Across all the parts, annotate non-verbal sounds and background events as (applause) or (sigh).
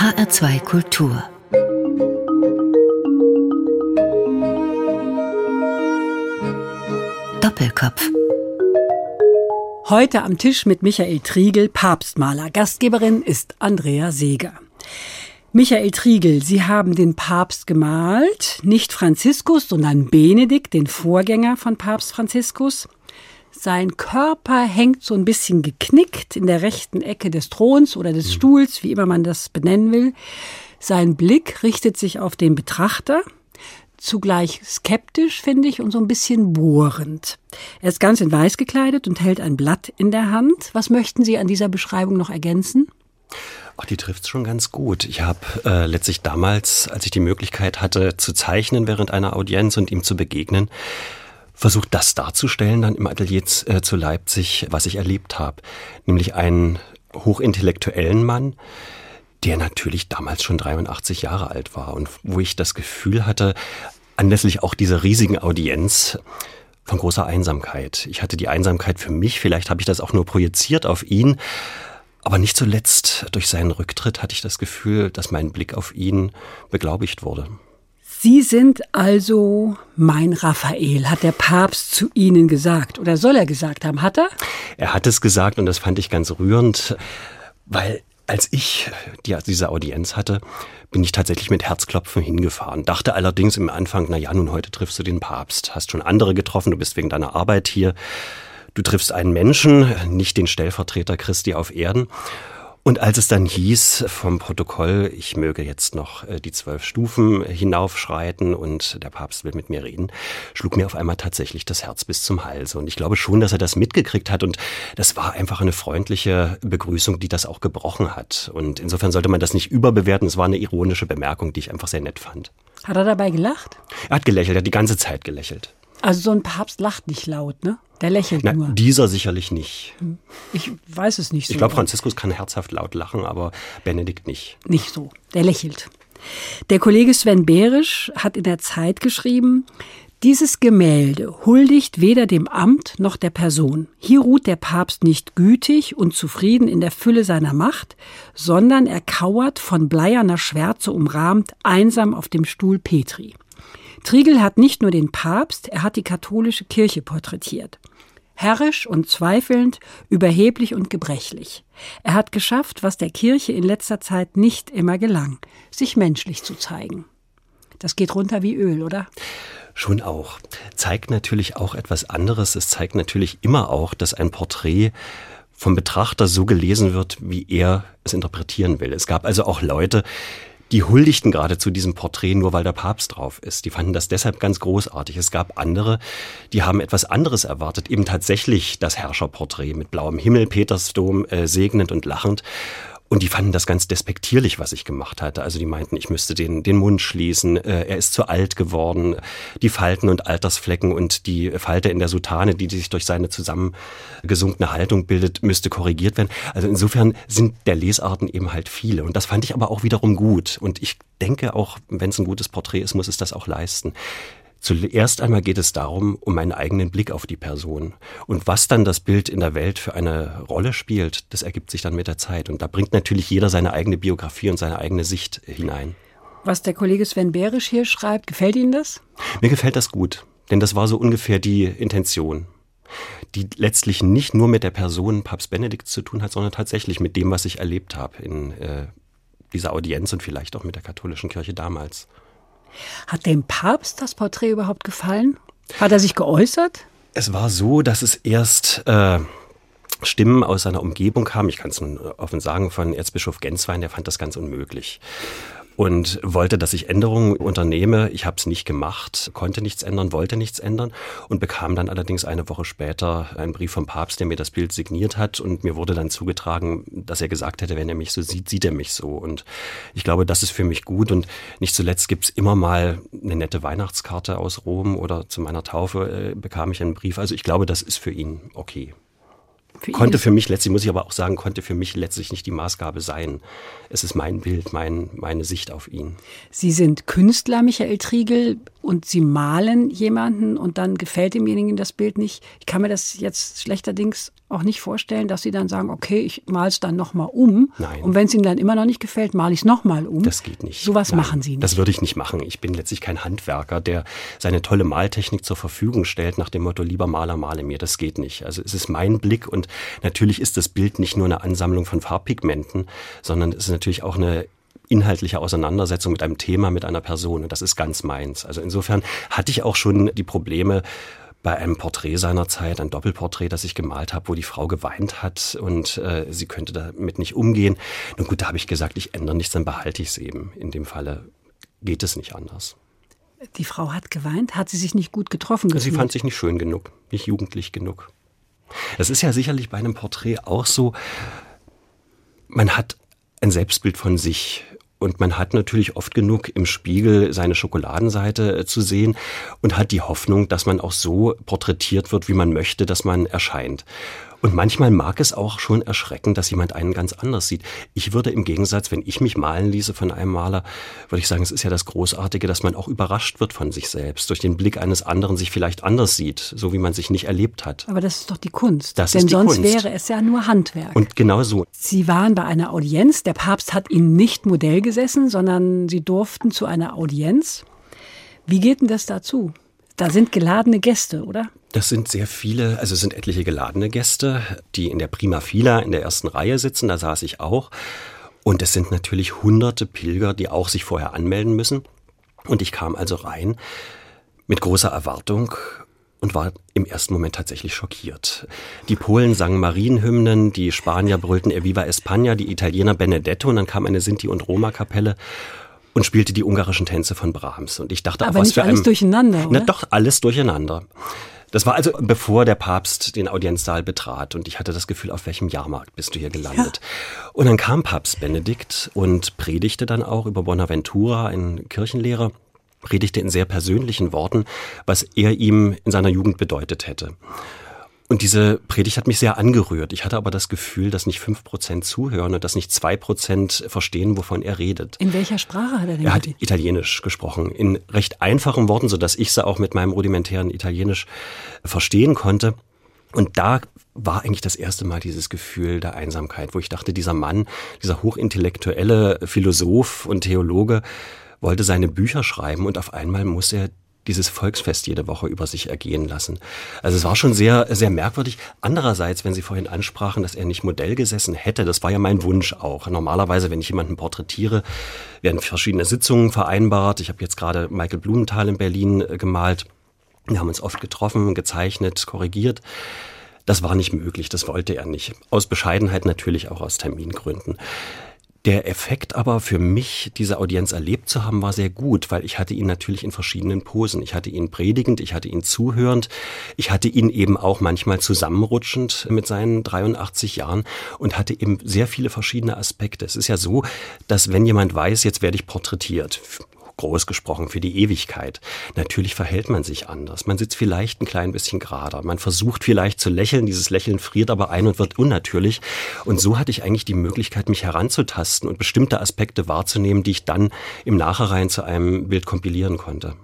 HR2 Kultur Doppelkopf Heute am Tisch mit Michael Triegel, Papstmaler. Gastgeberin ist Andrea Seeger. Michael Triegel, Sie haben den Papst gemalt, nicht Franziskus, sondern Benedikt, den Vorgänger von Papst Franziskus. Sein Körper hängt so ein bisschen geknickt in der rechten Ecke des Throns oder des Stuhls, wie immer man das benennen will. Sein Blick richtet sich auf den Betrachter, zugleich skeptisch, finde ich, und so ein bisschen bohrend. Er ist ganz in weiß gekleidet und hält ein Blatt in der Hand. Was möchten Sie an dieser Beschreibung noch ergänzen? Ach, die trifft schon ganz gut. Ich habe äh, letztlich damals, als ich die Möglichkeit hatte, zu zeichnen während einer Audienz und ihm zu begegnen, versucht das darzustellen dann im Atelier äh, zu Leipzig, was ich erlebt habe. Nämlich einen hochintellektuellen Mann, der natürlich damals schon 83 Jahre alt war und wo ich das Gefühl hatte, anlässlich auch dieser riesigen Audienz, von großer Einsamkeit. Ich hatte die Einsamkeit für mich, vielleicht habe ich das auch nur projiziert auf ihn, aber nicht zuletzt durch seinen Rücktritt hatte ich das Gefühl, dass mein Blick auf ihn beglaubigt wurde. Sie sind also mein Raphael, hat der Papst zu Ihnen gesagt. Oder soll er gesagt haben? Hat er? Er hat es gesagt und das fand ich ganz rührend, weil als ich die, diese Audienz hatte, bin ich tatsächlich mit Herzklopfen hingefahren. Dachte allerdings im Anfang, na ja, nun heute triffst du den Papst. Hast schon andere getroffen, du bist wegen deiner Arbeit hier. Du triffst einen Menschen, nicht den Stellvertreter Christi auf Erden. Und als es dann hieß vom Protokoll, ich möge jetzt noch äh, die zwölf Stufen hinaufschreiten und der Papst will mit mir reden, schlug mir auf einmal tatsächlich das Herz bis zum Hals. Und ich glaube schon, dass er das mitgekriegt hat. Und das war einfach eine freundliche Begrüßung, die das auch gebrochen hat. Und insofern sollte man das nicht überbewerten. Es war eine ironische Bemerkung, die ich einfach sehr nett fand. Hat er dabei gelacht? Er hat gelächelt, er hat die ganze Zeit gelächelt. Also so ein Papst lacht nicht laut, ne? Der lächelt Na, nur. Dieser sicherlich nicht. Ich weiß es nicht so. Ich glaube, Franziskus kann herzhaft laut lachen, aber Benedikt nicht. Nicht so. Der lächelt. Der Kollege Sven Behrisch hat in der Zeit geschrieben, dieses Gemälde huldigt weder dem Amt noch der Person. Hier ruht der Papst nicht gütig und zufrieden in der Fülle seiner Macht, sondern er kauert von bleierner Schwärze umrahmt einsam auf dem Stuhl Petri. Triegel hat nicht nur den Papst, er hat die katholische Kirche porträtiert. Herrisch und zweifelnd, überheblich und gebrechlich. Er hat geschafft, was der Kirche in letzter Zeit nicht immer gelang, sich menschlich zu zeigen. Das geht runter wie Öl, oder? Schon auch. Zeigt natürlich auch etwas anderes. Es zeigt natürlich immer auch, dass ein Porträt vom Betrachter so gelesen wird, wie er es interpretieren will. Es gab also auch Leute, die huldigten gerade zu diesem Porträt nur, weil der Papst drauf ist. Die fanden das deshalb ganz großartig. Es gab andere, die haben etwas anderes erwartet, eben tatsächlich das Herrscherporträt mit blauem Himmel, Petersdom, äh, segnend und lachend. Und die fanden das ganz despektierlich, was ich gemacht hatte. Also die meinten, ich müsste den, den Mund schließen, äh, er ist zu alt geworden, die Falten und Altersflecken und die Falte in der Soutane, die sich durch seine zusammengesunkene Haltung bildet, müsste korrigiert werden. Also insofern sind der Lesarten eben halt viele. Und das fand ich aber auch wiederum gut. Und ich denke auch, wenn es ein gutes Porträt ist, muss es das auch leisten. Zuerst einmal geht es darum, um einen eigenen Blick auf die Person. Und was dann das Bild in der Welt für eine Rolle spielt, das ergibt sich dann mit der Zeit. Und da bringt natürlich jeder seine eigene Biografie und seine eigene Sicht hinein. Was der Kollege Sven Berisch hier schreibt, gefällt Ihnen das? Mir gefällt das gut, denn das war so ungefähr die Intention die letztlich nicht nur mit der Person Papst Benedikt zu tun hat, sondern tatsächlich mit dem, was ich erlebt habe in äh, dieser Audienz und vielleicht auch mit der katholischen Kirche damals. Hat dem Papst das Porträt überhaupt gefallen? Hat er sich geäußert? Es war so, dass es erst äh, Stimmen aus seiner Umgebung kamen. Ich kann es nun offen sagen, von Erzbischof Genswein, der fand das ganz unmöglich und wollte, dass ich Änderungen unternehme. Ich habe es nicht gemacht, konnte nichts ändern, wollte nichts ändern und bekam dann allerdings eine Woche später einen Brief vom Papst, der mir das Bild signiert hat und mir wurde dann zugetragen, dass er gesagt hätte, wenn er mich so sieht, sieht er mich so. Und ich glaube, das ist für mich gut und nicht zuletzt gibt es immer mal eine nette Weihnachtskarte aus Rom oder zu meiner Taufe äh, bekam ich einen Brief. Also ich glaube, das ist für ihn okay. Für konnte für mich letztlich, muss ich aber auch sagen, konnte für mich letztlich nicht die Maßgabe sein. Es ist mein Bild, mein, meine Sicht auf ihn. Sie sind Künstler, Michael Triegel, und Sie malen jemanden und dann gefällt demjenigen das Bild nicht. Ich kann mir das jetzt schlechterdings auch nicht vorstellen, dass Sie dann sagen, okay, ich male es dann nochmal um. Nein. Und wenn es Ihnen dann immer noch nicht gefällt, male ich es nochmal um. Das geht nicht. Sowas Nein, machen Sie nicht. Das würde ich nicht machen. Ich bin letztlich kein Handwerker, der seine tolle Maltechnik zur Verfügung stellt nach dem Motto, lieber Maler, male mir. Das geht nicht. Also es ist mein Blick und natürlich ist das Bild nicht nur eine Ansammlung von Farbpigmenten, sondern es ist natürlich auch eine inhaltliche Auseinandersetzung mit einem Thema, mit einer Person. Und das ist ganz meins. Also insofern hatte ich auch schon die Probleme, bei einem Porträt seiner Zeit, ein Doppelporträt, das ich gemalt habe, wo die Frau geweint hat und äh, sie könnte damit nicht umgehen. Nun gut, da habe ich gesagt, ich ändere nichts, dann behalte ich es eben. In dem Falle geht es nicht anders. Die Frau hat geweint, hat sie sich nicht gut getroffen gefühlt? Sie fand sich nicht schön genug, nicht jugendlich genug. Das ist ja sicherlich bei einem Porträt auch so. Man hat ein Selbstbild von sich und man hat natürlich oft genug im Spiegel seine Schokoladenseite äh, zu sehen und hat die Hoffnung, dass man auch so porträtiert wird, wie man möchte, dass man erscheint. Und manchmal mag es auch schon erschrecken, dass jemand einen ganz anders sieht. Ich würde im Gegensatz, wenn ich mich malen ließe von einem Maler, würde ich sagen, es ist ja das Großartige, dass man auch überrascht wird von sich selbst, durch den Blick eines anderen sich vielleicht anders sieht, so wie man sich nicht erlebt hat. Aber das ist doch die Kunst. Das Denn ist die sonst Kunst. wäre es ja nur Handwerk. Und genau so. Sie waren bei einer Audienz. Der Papst hat Ihnen nicht Modell gesessen, sondern Sie durften zu einer Audienz. Wie geht denn das dazu? Da sind geladene Gäste, oder? Das sind sehr viele, also es sind etliche geladene Gäste, die in der Prima Fila in der ersten Reihe sitzen, da saß ich auch. Und es sind natürlich hunderte Pilger, die auch sich vorher anmelden müssen. Und ich kam also rein mit großer Erwartung und war im ersten Moment tatsächlich schockiert. Die Polen sangen Marienhymnen, die Spanier brüllten Eviva España, die Italiener Benedetto und dann kam eine Sinti- und Roma-Kapelle und spielte die ungarischen Tänze von Brahms. Und ich dachte, Aber auf was nicht für alles einem, durcheinander, Na oder? doch, alles durcheinander. Das war also bevor der Papst den Audienzsaal betrat und ich hatte das Gefühl, auf welchem Jahrmarkt bist du hier gelandet. Und dann kam Papst Benedikt und predigte dann auch über Bonaventura, ein Kirchenlehrer, predigte in sehr persönlichen Worten, was er ihm in seiner Jugend bedeutet hätte. Und diese Predigt hat mich sehr angerührt. Ich hatte aber das Gefühl, dass nicht fünf Prozent zuhören und dass nicht zwei Prozent verstehen, wovon er redet. In welcher Sprache hat er denn Er hat geredet? Italienisch gesprochen, in recht einfachen Worten, so dass ich sie auch mit meinem rudimentären Italienisch verstehen konnte. Und da war eigentlich das erste Mal dieses Gefühl der Einsamkeit, wo ich dachte, dieser Mann, dieser hochintellektuelle Philosoph und Theologe wollte seine Bücher schreiben und auf einmal muss er dieses Volksfest jede Woche über sich ergehen lassen. Also es war schon sehr, sehr merkwürdig. Andererseits, wenn Sie vorhin ansprachen, dass er nicht Modell gesessen hätte, das war ja mein Wunsch auch. Normalerweise, wenn ich jemanden porträtiere, werden verschiedene Sitzungen vereinbart. Ich habe jetzt gerade Michael Blumenthal in Berlin äh, gemalt. Wir haben uns oft getroffen, gezeichnet, korrigiert. Das war nicht möglich, das wollte er nicht. Aus Bescheidenheit natürlich auch aus Termingründen. Der Effekt aber für mich, diese Audienz erlebt zu haben, war sehr gut, weil ich hatte ihn natürlich in verschiedenen Posen. Ich hatte ihn predigend, ich hatte ihn zuhörend, ich hatte ihn eben auch manchmal zusammenrutschend mit seinen 83 Jahren und hatte eben sehr viele verschiedene Aspekte. Es ist ja so, dass wenn jemand weiß, jetzt werde ich porträtiert, groß gesprochen, für die Ewigkeit. Natürlich verhält man sich anders. Man sitzt vielleicht ein klein bisschen gerader. Man versucht vielleicht zu lächeln. Dieses Lächeln friert aber ein und wird unnatürlich. Und so hatte ich eigentlich die Möglichkeit, mich heranzutasten und bestimmte Aspekte wahrzunehmen, die ich dann im Nachhinein zu einem Bild kompilieren konnte.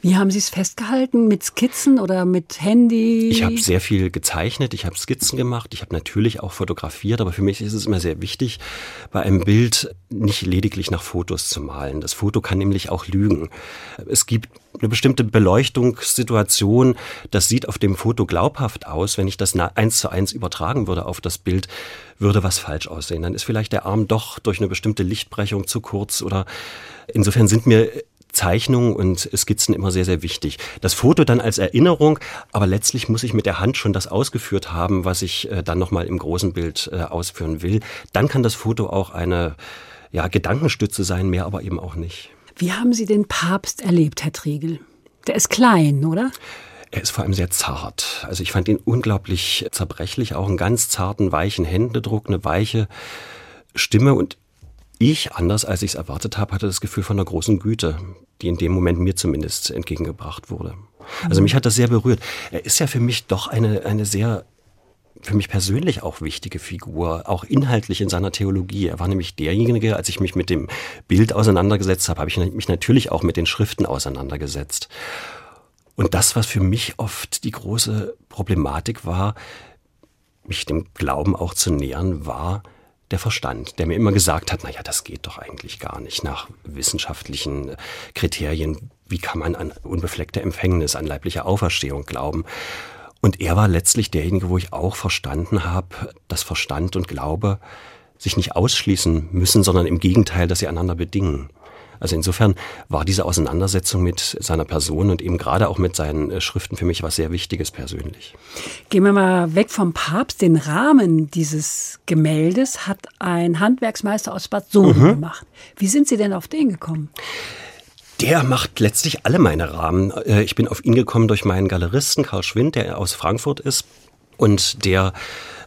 Wie haben Sie es festgehalten? Mit Skizzen oder mit Handy? Ich habe sehr viel gezeichnet, ich habe Skizzen gemacht, ich habe natürlich auch fotografiert, aber für mich ist es immer sehr wichtig, bei einem Bild nicht lediglich nach Fotos zu malen. Das Foto kann nämlich auch lügen. Es gibt eine bestimmte Beleuchtungssituation, das sieht auf dem Foto glaubhaft aus. Wenn ich das eins zu eins übertragen würde auf das Bild, würde was falsch aussehen. Dann ist vielleicht der Arm doch durch eine bestimmte Lichtbrechung zu kurz oder insofern sind mir Zeichnungen und Skizzen immer sehr, sehr wichtig. Das Foto dann als Erinnerung, aber letztlich muss ich mit der Hand schon das ausgeführt haben, was ich äh, dann nochmal im großen Bild äh, ausführen will. Dann kann das Foto auch eine ja, Gedankenstütze sein, mehr aber eben auch nicht. Wie haben Sie den Papst erlebt, Herr Triegel? Der ist klein, oder? Er ist vor allem sehr zart. Also ich fand ihn unglaublich zerbrechlich, auch einen ganz zarten, weichen Händedruck, eine weiche Stimme und ich, anders als ich es erwartet habe, hatte das Gefühl von einer großen Güte, die in dem Moment mir zumindest entgegengebracht wurde. Also mich hat das sehr berührt. Er ist ja für mich doch eine, eine sehr für mich persönlich auch wichtige Figur, auch inhaltlich in seiner Theologie. Er war nämlich derjenige, als ich mich mit dem Bild auseinandergesetzt habe, habe ich mich natürlich auch mit den Schriften auseinandergesetzt. Und das, was für mich oft die große Problematik war, mich dem Glauben auch zu nähern, war der Verstand, der mir immer gesagt hat, naja, das geht doch eigentlich gar nicht nach wissenschaftlichen Kriterien. Wie kann man an unbefleckte Empfängnis, an leibliche Auferstehung glauben? Und er war letztlich derjenige, wo ich auch verstanden habe, dass Verstand und Glaube sich nicht ausschließen müssen, sondern im Gegenteil, dass sie einander bedingen. Also insofern war diese Auseinandersetzung mit seiner Person und eben gerade auch mit seinen äh, Schriften für mich was sehr Wichtiges persönlich. Gehen wir mal weg vom Papst. Den Rahmen dieses Gemäldes hat ein Handwerksmeister aus Bad Sohn mhm. gemacht. Wie sind Sie denn auf den gekommen? Der macht letztlich alle meine Rahmen. Äh, ich bin auf ihn gekommen durch meinen Galeristen Karl Schwind, der aus Frankfurt ist und der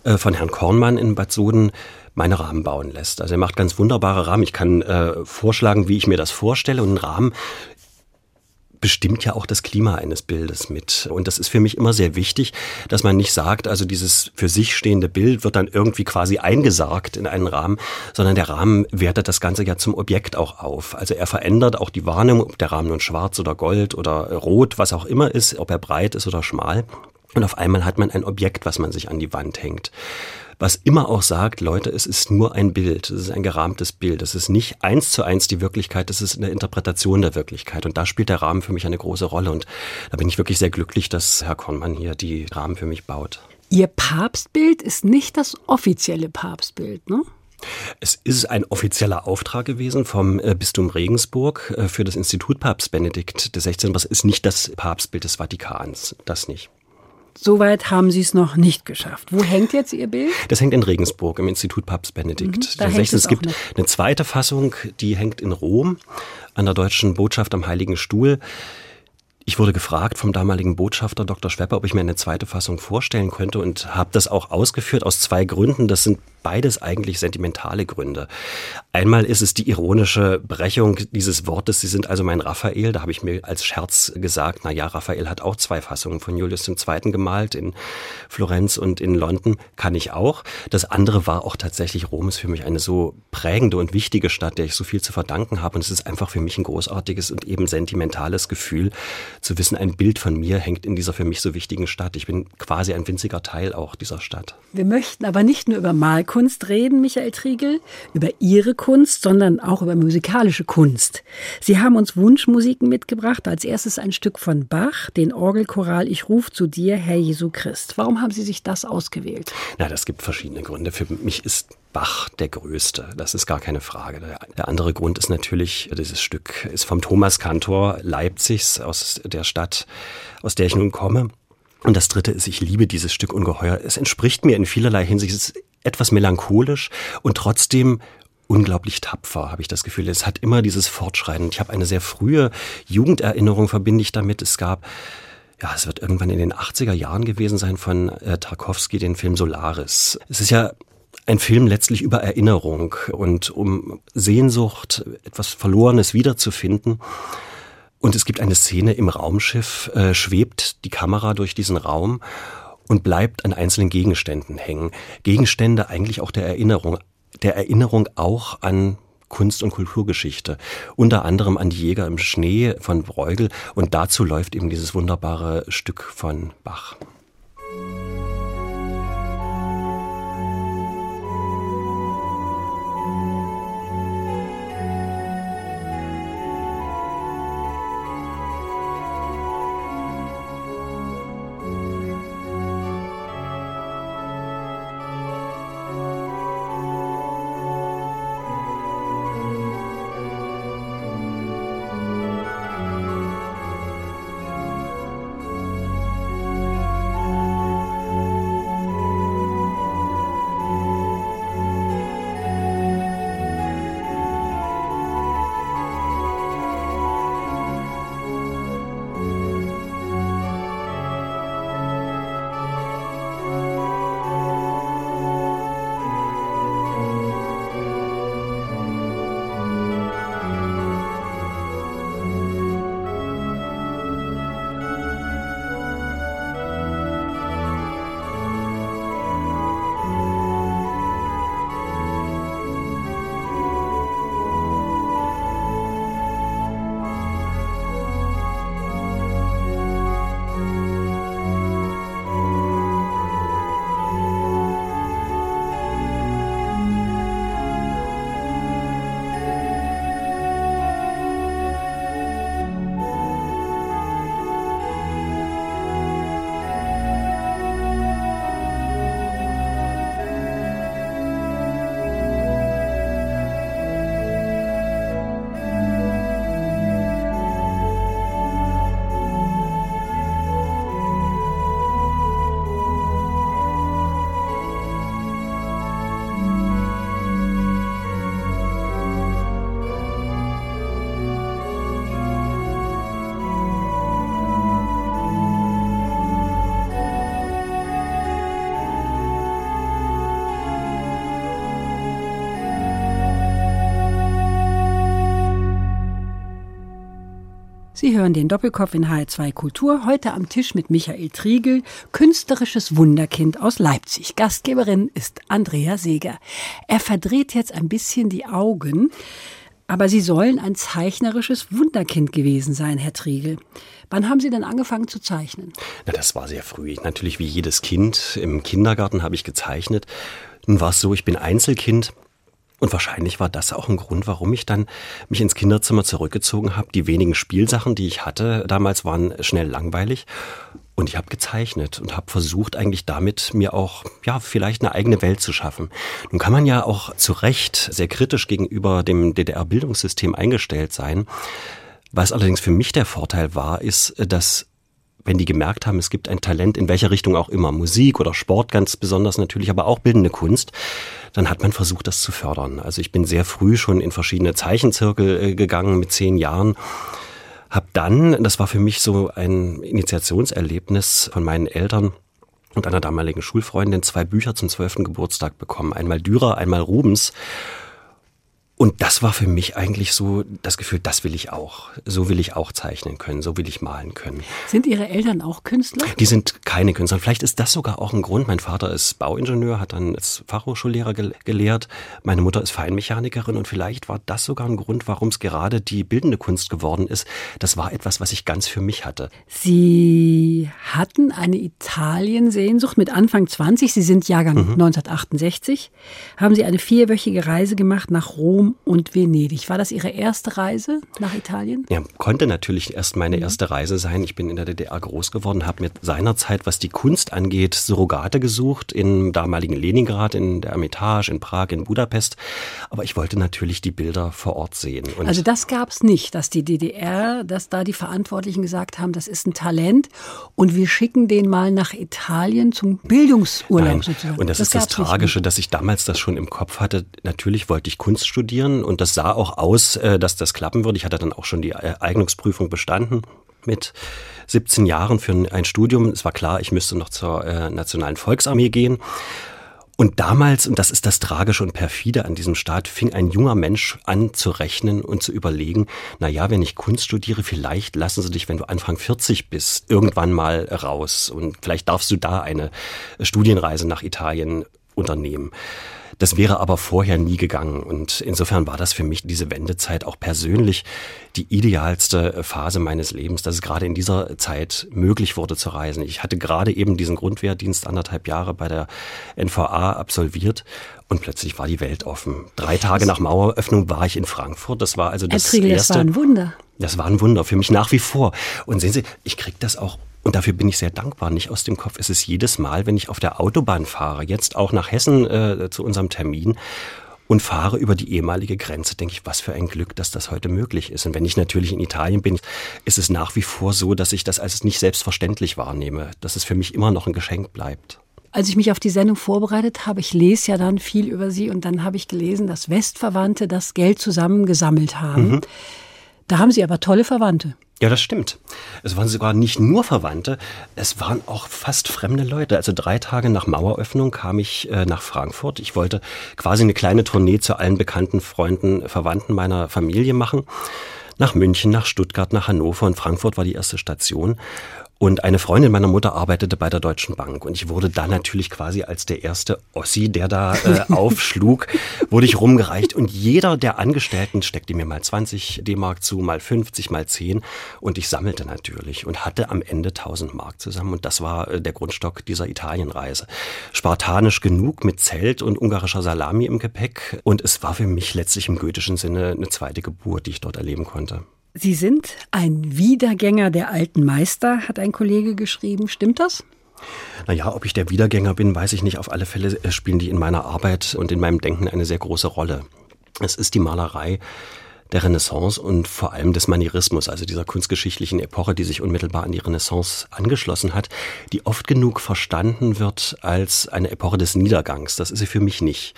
äh, von Herrn Kornmann in Bad Soden meine Rahmen bauen lässt. Also er macht ganz wunderbare Rahmen. Ich kann äh, vorschlagen, wie ich mir das vorstelle. Und ein Rahmen bestimmt ja auch das Klima eines Bildes mit. Und das ist für mich immer sehr wichtig, dass man nicht sagt, also dieses für sich stehende Bild wird dann irgendwie quasi eingesargt in einen Rahmen, sondern der Rahmen wertet das Ganze ja zum Objekt auch auf. Also er verändert auch die Wahrnehmung, ob der Rahmen nun schwarz oder gold oder rot, was auch immer ist, ob er breit ist oder schmal. Und auf einmal hat man ein Objekt, was man sich an die Wand hängt was immer auch sagt, Leute, es ist nur ein Bild, es ist ein gerahmtes Bild, es ist nicht eins zu eins die Wirklichkeit, es ist eine Interpretation der Wirklichkeit. Und da spielt der Rahmen für mich eine große Rolle. Und da bin ich wirklich sehr glücklich, dass Herr Kornmann hier die Rahmen für mich baut. Ihr Papstbild ist nicht das offizielle Papstbild, ne? Es ist ein offizieller Auftrag gewesen vom äh, Bistum Regensburg äh, für das Institut Papst Benedikt XVI. Was ist nicht das Papstbild des Vatikans? Das nicht. Soweit haben Sie es noch nicht geschafft. Wo hängt jetzt Ihr Bild? Das hängt in Regensburg im Institut Papst Benedikt. Mhm, da hängt es gibt eine zweite Fassung, die hängt in Rom an der deutschen Botschaft am Heiligen Stuhl. Ich wurde gefragt vom damaligen Botschafter Dr. Schwepper, ob ich mir eine zweite Fassung vorstellen könnte und habe das auch ausgeführt aus zwei Gründen. Das sind beides eigentlich sentimentale Gründe. Einmal ist es die ironische Brechung dieses Wortes, Sie sind also mein Raphael. Da habe ich mir als Scherz gesagt, na ja, Raphael hat auch zwei Fassungen von Julius II. gemalt, in Florenz und in London, kann ich auch. Das andere war auch tatsächlich, Rom ist für mich eine so prägende und wichtige Stadt, der ich so viel zu verdanken habe. Und es ist einfach für mich ein großartiges und eben sentimentales Gefühl, zu wissen, ein Bild von mir hängt in dieser für mich so wichtigen Stadt. Ich bin quasi ein winziger Teil auch dieser Stadt. Wir möchten aber nicht nur über Malkunst Kunst reden, Michael Triegel, über Ihre Kunst, sondern auch über musikalische Kunst. Sie haben uns Wunschmusiken mitgebracht. Als erstes ein Stück von Bach, den Orgelchoral Ich ruf zu dir, Herr Jesu Christ. Warum haben Sie sich das ausgewählt? Na, das gibt verschiedene Gründe. Für mich ist Bach der größte. Das ist gar keine Frage. Der andere Grund ist natürlich, dieses Stück ist vom Thomas Kantor Leipzigs aus der Stadt, aus der ich nun komme. Und das dritte ist, ich liebe dieses Stück ungeheuer. Es entspricht mir in vielerlei Hinsicht. Es ist etwas melancholisch und trotzdem unglaublich tapfer, habe ich das Gefühl. Es hat immer dieses Fortschreiten. Ich habe eine sehr frühe Jugenderinnerung, verbinde ich damit. Es gab ja, es wird irgendwann in den 80er Jahren gewesen sein von äh, Tarkovsky, den Film Solaris. Es ist ja ein Film letztlich über Erinnerung und um Sehnsucht, etwas Verlorenes wiederzufinden. Und es gibt eine Szene im Raumschiff, äh, schwebt die Kamera durch diesen Raum und bleibt an einzelnen Gegenständen hängen. Gegenstände eigentlich auch der Erinnerung, der Erinnerung auch an Kunst- und Kulturgeschichte, unter anderem an die Jäger im Schnee von Bruegel und dazu läuft eben dieses wunderbare Stück von Bach. Sie hören den Doppelkopf in HR2 Kultur. Heute am Tisch mit Michael Triegel, künstlerisches Wunderkind aus Leipzig. Gastgeberin ist Andrea Seeger. Er verdreht jetzt ein bisschen die Augen, aber Sie sollen ein zeichnerisches Wunderkind gewesen sein, Herr Triegel. Wann haben Sie denn angefangen zu zeichnen? Na, das war sehr früh. Natürlich wie jedes Kind. Im Kindergarten habe ich gezeichnet. Nun war es so, ich bin Einzelkind. Und wahrscheinlich war das auch ein Grund, warum ich dann mich ins Kinderzimmer zurückgezogen habe. Die wenigen Spielsachen, die ich hatte damals, waren schnell langweilig. Und ich habe gezeichnet und habe versucht, eigentlich damit mir auch, ja, vielleicht eine eigene Welt zu schaffen. Nun kann man ja auch zu Recht sehr kritisch gegenüber dem DDR-Bildungssystem eingestellt sein. Was allerdings für mich der Vorteil war, ist, dass wenn die gemerkt haben, es gibt ein Talent in welcher Richtung auch immer, Musik oder Sport ganz besonders natürlich, aber auch bildende Kunst, dann hat man versucht, das zu fördern. Also ich bin sehr früh schon in verschiedene Zeichenzirkel äh, gegangen mit zehn Jahren. Hab dann, das war für mich so ein Initiationserlebnis von meinen Eltern, und einer damaligen Schulfreundin zwei Bücher zum zwölften Geburtstag bekommen. Einmal Dürer, einmal Rubens. Und das war für mich eigentlich so das Gefühl, das will ich auch. So will ich auch zeichnen können, so will ich malen können. Sind Ihre Eltern auch Künstler? Die sind keine Künstler. Vielleicht ist das sogar auch ein Grund. Mein Vater ist Bauingenieur, hat dann als Fachhochschullehrer gelehrt. Meine Mutter ist Feinmechanikerin und vielleicht war das sogar ein Grund, warum es gerade die bildende Kunst geworden ist. Das war etwas, was ich ganz für mich hatte. Sie hatten eine Italien-Sehnsucht mit Anfang 20. Sie sind Jahrgang mhm. 1968. Haben Sie eine vierwöchige Reise gemacht nach Rom Rom und Venedig. War das Ihre erste Reise nach Italien? Ja, konnte natürlich erst meine mhm. erste Reise sein. Ich bin in der DDR groß geworden, habe mir seinerzeit, was die Kunst angeht, Surrogate gesucht im damaligen Leningrad, in der Ermitage, in Prag, in Budapest. Aber ich wollte natürlich die Bilder vor Ort sehen. Und also das gab es nicht, dass die DDR, dass da die Verantwortlichen gesagt haben, das ist ein Talent und wir schicken den mal nach Italien zum Bildungsurlaub Nein. sozusagen. Und das, das ist das Tragische, dass ich damals das schon im Kopf hatte. Natürlich wollte ich Kunst studieren studieren und das sah auch aus, äh, dass das klappen würde. Ich hatte dann auch schon die Eignungsprüfung bestanden mit 17 Jahren für ein Studium. Es war klar, ich müsste noch zur äh, Nationalen Volksarmee gehen. Und damals, und das ist das Tragische und Perfide an diesem Staat, fing ein junger Mensch an zu rechnen und zu überlegen, na ja, wenn ich Kunst studiere, vielleicht lassen sie dich, wenn du Anfang 40 bist, irgendwann mal raus und vielleicht darfst du da eine Studienreise nach Italien unternehmen. Das wäre aber vorher nie gegangen. Und insofern war das für mich diese Wendezeit auch persönlich die idealste Phase meines Lebens, dass es gerade in dieser Zeit möglich wurde zu reisen. Ich hatte gerade eben diesen Grundwehrdienst anderthalb Jahre bei der NVA absolviert und plötzlich war die Welt offen. Drei Tage nach Maueröffnung war ich in Frankfurt. Das war also das Triegel, erste. Das war ein Wunder. Das war ein Wunder für mich nach wie vor. Und sehen Sie, ich kriege das auch und dafür bin ich sehr dankbar, nicht aus dem Kopf. Es ist jedes Mal, wenn ich auf der Autobahn fahre, jetzt auch nach Hessen äh, zu unserem Termin und fahre über die ehemalige Grenze, denke ich, was für ein Glück, dass das heute möglich ist. Und wenn ich natürlich in Italien bin, ist es nach wie vor so, dass ich das als nicht selbstverständlich wahrnehme, dass es für mich immer noch ein Geschenk bleibt. Als ich mich auf die Sendung vorbereitet habe, ich lese ja dann viel über Sie und dann habe ich gelesen, dass Westverwandte das Geld zusammengesammelt haben. Mhm. Da haben Sie aber tolle Verwandte. Ja, das stimmt. Es waren sogar nicht nur Verwandte, es waren auch fast fremde Leute. Also drei Tage nach Maueröffnung kam ich äh, nach Frankfurt. Ich wollte quasi eine kleine Tournee zu allen bekannten Freunden, Verwandten meiner Familie machen. Nach München, nach Stuttgart, nach Hannover und Frankfurt war die erste Station. Und eine Freundin meiner Mutter arbeitete bei der Deutschen Bank. Und ich wurde da natürlich quasi als der erste Ossi, der da äh, (laughs) aufschlug, wurde ich rumgereicht. Und jeder der Angestellten steckte mir mal 20 D-Mark zu, mal 50, mal 10. Und ich sammelte natürlich und hatte am Ende 1000 Mark zusammen. Und das war äh, der Grundstock dieser Italienreise. Spartanisch genug mit Zelt und ungarischer Salami im Gepäck. Und es war für mich letztlich im goethischen Sinne eine zweite Geburt, die ich dort erleben konnte. Sie sind ein Wiedergänger der alten Meister, hat ein Kollege geschrieben. Stimmt das? Naja, ob ich der Wiedergänger bin, weiß ich nicht. Auf alle Fälle äh, spielen die in meiner Arbeit und in meinem Denken eine sehr große Rolle. Es ist die Malerei der Renaissance und vor allem des Manierismus, also dieser kunstgeschichtlichen Epoche, die sich unmittelbar an die Renaissance angeschlossen hat, die oft genug verstanden wird als eine Epoche des Niedergangs. Das ist sie für mich nicht.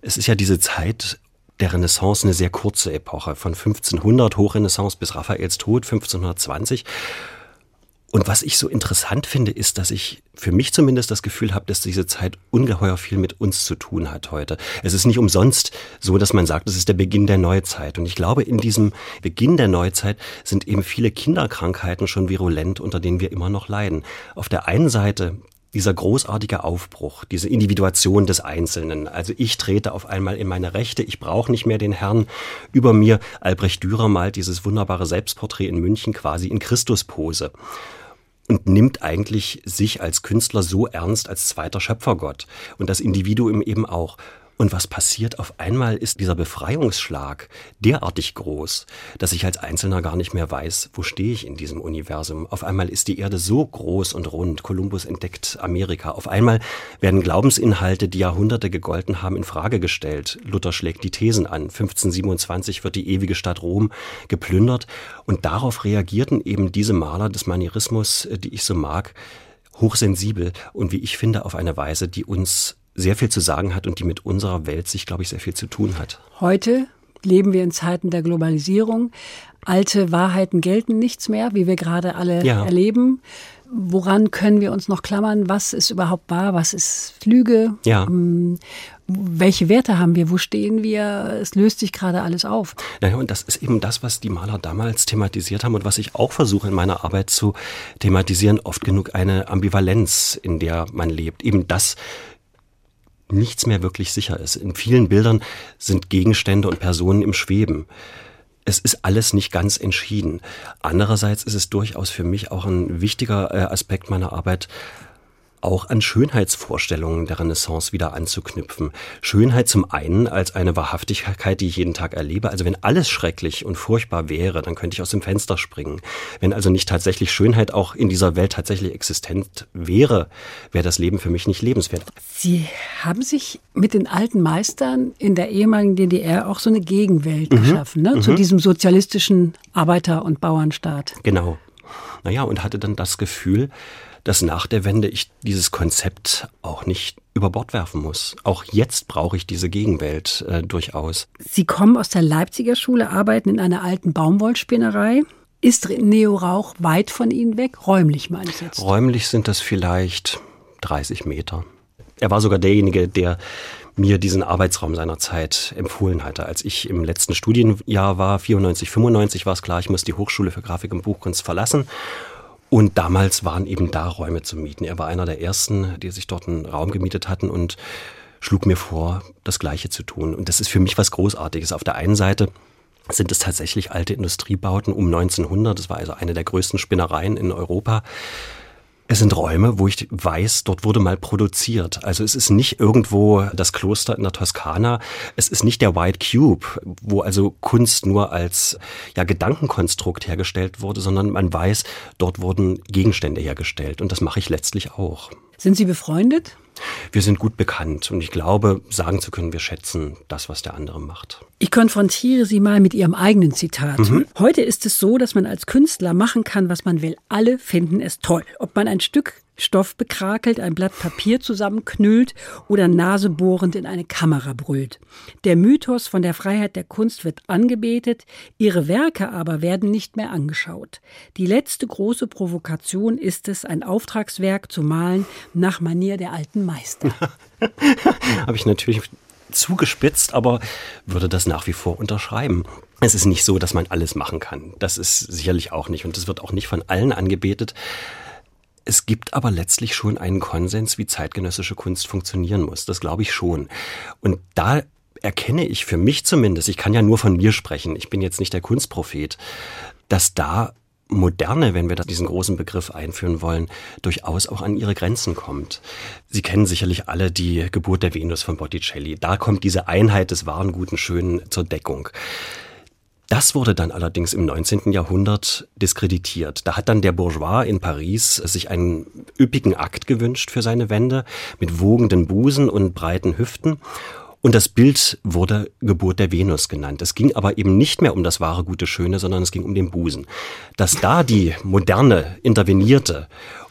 Es ist ja diese Zeit der Renaissance eine sehr kurze Epoche, von 1500 Hochrenaissance bis Raphaels Tod 1520. Und was ich so interessant finde, ist, dass ich für mich zumindest das Gefühl habe, dass diese Zeit ungeheuer viel mit uns zu tun hat heute. Es ist nicht umsonst so, dass man sagt, es ist der Beginn der Neuzeit. Und ich glaube, in diesem Beginn der Neuzeit sind eben viele Kinderkrankheiten schon virulent, unter denen wir immer noch leiden. Auf der einen Seite dieser großartige Aufbruch, diese Individuation des Einzelnen. Also ich trete auf einmal in meine Rechte, ich brauche nicht mehr den Herrn über mir. Albrecht Dürer malt dieses wunderbare Selbstporträt in München quasi in Christuspose und nimmt eigentlich sich als Künstler so ernst als zweiter Schöpfergott und das Individuum eben auch. Und was passiert? Auf einmal ist dieser Befreiungsschlag derartig groß, dass ich als Einzelner gar nicht mehr weiß, wo stehe ich in diesem Universum. Auf einmal ist die Erde so groß und rund. Kolumbus entdeckt Amerika. Auf einmal werden Glaubensinhalte, die Jahrhunderte gegolten haben, in Frage gestellt. Luther schlägt die Thesen an. 1527 wird die ewige Stadt Rom geplündert. Und darauf reagierten eben diese Maler des Manierismus, äh, die ich so mag, hochsensibel und wie ich finde auf eine Weise, die uns sehr viel zu sagen hat und die mit unserer Welt sich, glaube ich, sehr viel zu tun hat. Heute leben wir in Zeiten der Globalisierung. Alte Wahrheiten gelten nichts mehr, wie wir gerade alle ja. erleben. Woran können wir uns noch klammern? Was ist überhaupt wahr? Was ist Lüge? Ja. Ähm, welche Werte haben wir? Wo stehen wir? Es löst sich gerade alles auf. Naja, und das ist eben das, was die Maler damals thematisiert haben und was ich auch versuche in meiner Arbeit zu thematisieren. Oft genug eine Ambivalenz, in der man lebt. Eben das, nichts mehr wirklich sicher ist. In vielen Bildern sind Gegenstände und Personen im Schweben. Es ist alles nicht ganz entschieden. Andererseits ist es durchaus für mich auch ein wichtiger äh, Aspekt meiner Arbeit, auch an Schönheitsvorstellungen der Renaissance wieder anzuknüpfen. Schönheit zum einen als eine Wahrhaftigkeit, die ich jeden Tag erlebe. Also wenn alles schrecklich und furchtbar wäre, dann könnte ich aus dem Fenster springen. Wenn also nicht tatsächlich Schönheit auch in dieser Welt tatsächlich existent wäre, wäre das Leben für mich nicht lebenswert. Sie haben sich mit den alten Meistern in der ehemaligen DDR auch so eine Gegenwelt mhm. geschaffen, ne? zu mhm. diesem sozialistischen Arbeiter- und Bauernstaat. Genau. Naja, und hatte dann das Gefühl, dass nach der Wende ich dieses Konzept auch nicht über Bord werfen muss. Auch jetzt brauche ich diese Gegenwelt äh, durchaus. Sie kommen aus der Leipziger Schule, arbeiten in einer alten Baumwollspinnerei. Ist Neo Rauch weit von Ihnen weg? Räumlich meine ich jetzt. Räumlich sind das vielleicht 30 Meter. Er war sogar derjenige, der mir diesen Arbeitsraum seiner Zeit empfohlen hatte. Als ich im letzten Studienjahr war, 94, 95, war es klar, ich muss die Hochschule für Grafik und Buchkunst verlassen und damals waren eben da Räume zu mieten. Er war einer der ersten, die sich dort einen Raum gemietet hatten und schlug mir vor, das Gleiche zu tun. Und das ist für mich was Großartiges. Auf der einen Seite sind es tatsächlich alte Industriebauten um 1900. Das war also eine der größten Spinnereien in Europa. Es sind Räume, wo ich weiß, dort wurde mal produziert. Also es ist nicht irgendwo das Kloster in der Toskana. Es ist nicht der White Cube, wo also Kunst nur als ja, Gedankenkonstrukt hergestellt wurde, sondern man weiß, dort wurden Gegenstände hergestellt. Und das mache ich letztlich auch. Sind Sie befreundet? Wir sind gut bekannt und ich glaube, sagen zu können, wir schätzen das, was der andere macht. Ich konfrontiere Sie mal mit Ihrem eigenen Zitat. Mhm. Heute ist es so, dass man als Künstler machen kann, was man will. Alle finden es toll. Ob man ein Stück Stoff bekrakelt, ein Blatt Papier zusammenknüllt oder nasebohrend in eine Kamera brüllt. Der Mythos von der Freiheit der Kunst wird angebetet, ihre Werke aber werden nicht mehr angeschaut. Die letzte große Provokation ist es, ein Auftragswerk zu malen nach Manier der alten Meister. (laughs) Habe ich natürlich zugespitzt, aber würde das nach wie vor unterschreiben. Es ist nicht so, dass man alles machen kann. Das ist sicherlich auch nicht und es wird auch nicht von allen angebetet. Es gibt aber letztlich schon einen Konsens, wie zeitgenössische Kunst funktionieren muss. Das glaube ich schon. Und da erkenne ich für mich zumindest, ich kann ja nur von mir sprechen, ich bin jetzt nicht der Kunstprophet, dass da Moderne, wenn wir diesen großen Begriff einführen wollen, durchaus auch an ihre Grenzen kommt. Sie kennen sicherlich alle die Geburt der Venus von Botticelli. Da kommt diese Einheit des wahren, guten, schönen zur Deckung. Das wurde dann allerdings im 19. Jahrhundert diskreditiert. Da hat dann der Bourgeois in Paris sich einen üppigen Akt gewünscht für seine Wände mit wogenden Busen und breiten Hüften. Und das Bild wurde Geburt der Venus genannt. Es ging aber eben nicht mehr um das wahre, gute, schöne, sondern es ging um den Busen. Dass da die Moderne intervenierte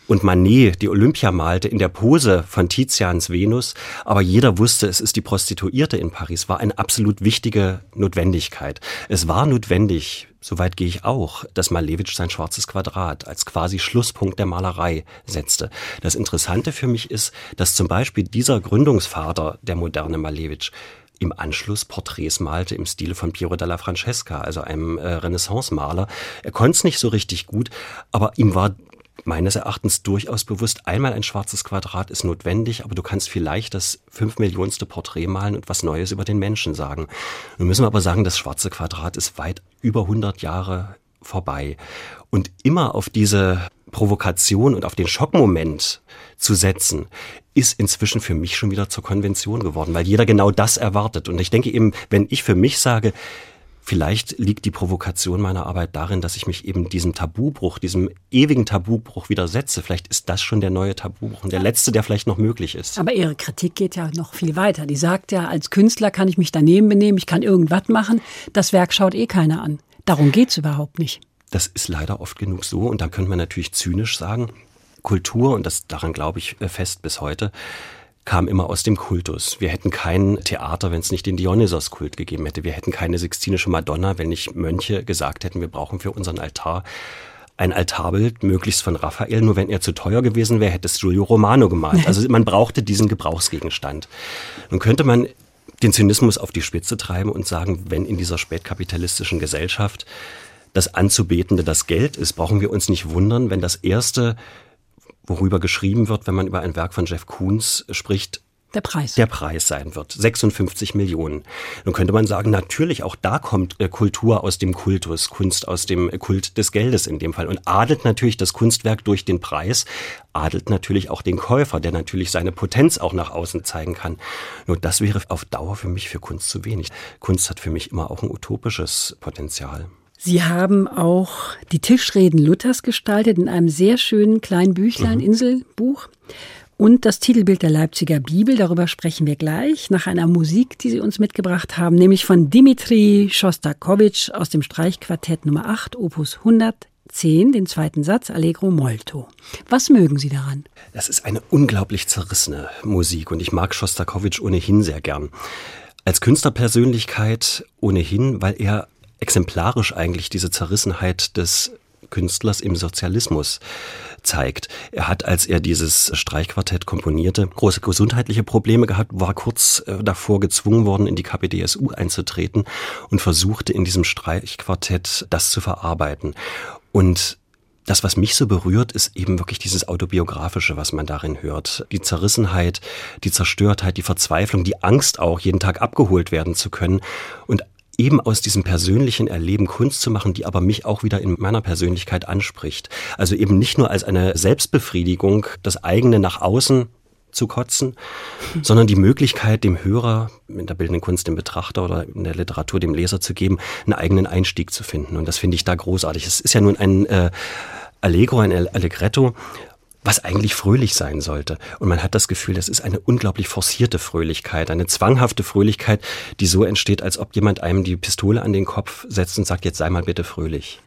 und Manet die Olympia malte in der Pose von Tizians Venus, aber jeder wusste, es ist die Prostituierte in Paris, war eine absolut wichtige Notwendigkeit. Es war notwendig, Soweit gehe ich auch, dass Malevich sein schwarzes Quadrat als quasi Schlusspunkt der Malerei setzte. Das Interessante für mich ist, dass zum Beispiel dieser Gründungsvater der moderne Malevich im Anschluss Porträts malte im Stile von Piero della Francesca, also einem äh, Renaissance-Maler. Er konnte es nicht so richtig gut, aber ihm war meines Erachtens durchaus bewusst, einmal ein schwarzes Quadrat ist notwendig, aber du kannst vielleicht das fünf Millionste Porträt malen und was Neues über den Menschen sagen. Nun müssen wir aber sagen, das schwarze Quadrat ist weit über 100 Jahre vorbei. Und immer auf diese Provokation und auf den Schockmoment zu setzen, ist inzwischen für mich schon wieder zur Konvention geworden, weil jeder genau das erwartet. Und ich denke eben, wenn ich für mich sage, Vielleicht liegt die Provokation meiner Arbeit darin, dass ich mich eben diesem Tabubruch, diesem ewigen Tabubruch widersetze. Vielleicht ist das schon der neue Tabubruch und der letzte, der vielleicht noch möglich ist. Aber Ihre Kritik geht ja noch viel weiter. Die sagt ja, als Künstler kann ich mich daneben benehmen, ich kann irgendwas machen. Das Werk schaut eh keiner an. Darum geht's überhaupt nicht. Das ist leider oft genug so. Und da könnte man natürlich zynisch sagen, Kultur, und das daran glaube ich fest bis heute, kam immer aus dem Kultus. Wir hätten kein Theater, wenn es nicht den Dionysos-Kult gegeben hätte. Wir hätten keine Sixtinische Madonna, wenn nicht Mönche gesagt hätten, wir brauchen für unseren Altar ein Altarbild, möglichst von Raphael. Nur wenn er zu teuer gewesen wäre, hätte es Giulio Romano gemalt. Also man brauchte diesen Gebrauchsgegenstand. Nun könnte man den Zynismus auf die Spitze treiben und sagen, wenn in dieser spätkapitalistischen Gesellschaft das Anzubetende das Geld ist, brauchen wir uns nicht wundern, wenn das erste worüber geschrieben wird, wenn man über ein Werk von Jeff Koons spricht, der Preis. Der Preis sein wird. 56 Millionen. Nun könnte man sagen, natürlich auch da kommt äh, Kultur aus dem Kultus, Kunst aus dem Kult des Geldes in dem Fall und adelt natürlich das Kunstwerk durch den Preis, adelt natürlich auch den Käufer, der natürlich seine Potenz auch nach außen zeigen kann. Nur das wäre auf Dauer für mich für Kunst zu wenig. Kunst hat für mich immer auch ein utopisches Potenzial. Sie haben auch die Tischreden Luthers gestaltet in einem sehr schönen kleinen Büchlein, mhm. Inselbuch. Und das Titelbild der Leipziger Bibel, darüber sprechen wir gleich, nach einer Musik, die Sie uns mitgebracht haben, nämlich von Dimitri Schostakowitsch aus dem Streichquartett Nummer 8, Opus 110, den zweiten Satz, Allegro Molto. Was mögen Sie daran? Das ist eine unglaublich zerrissene Musik und ich mag Schostakowitsch ohnehin sehr gern. Als Künstlerpersönlichkeit ohnehin, weil er exemplarisch eigentlich diese Zerrissenheit des Künstlers im Sozialismus zeigt. Er hat, als er dieses Streichquartett komponierte, große gesundheitliche Probleme gehabt, war kurz äh, davor gezwungen worden, in die KPDSU einzutreten und versuchte in diesem Streichquartett das zu verarbeiten. Und das, was mich so berührt, ist eben wirklich dieses Autobiografische, was man darin hört. Die Zerrissenheit, die Zerstörtheit, die Verzweiflung, die Angst auch, jeden Tag abgeholt werden zu können. Und eben aus diesem persönlichen Erleben Kunst zu machen, die aber mich auch wieder in meiner Persönlichkeit anspricht. Also eben nicht nur als eine Selbstbefriedigung, das eigene nach außen zu kotzen, (laughs) sondern die Möglichkeit, dem Hörer, in der bildenden Kunst dem Betrachter oder in der Literatur dem Leser zu geben, einen eigenen Einstieg zu finden. Und das finde ich da großartig. Es ist ja nun ein äh, Allegro, ein Allegretto, was eigentlich fröhlich sein sollte. Und man hat das Gefühl, das ist eine unglaublich forcierte Fröhlichkeit, eine zwanghafte Fröhlichkeit, die so entsteht, als ob jemand einem die Pistole an den Kopf setzt und sagt, jetzt sei mal bitte fröhlich.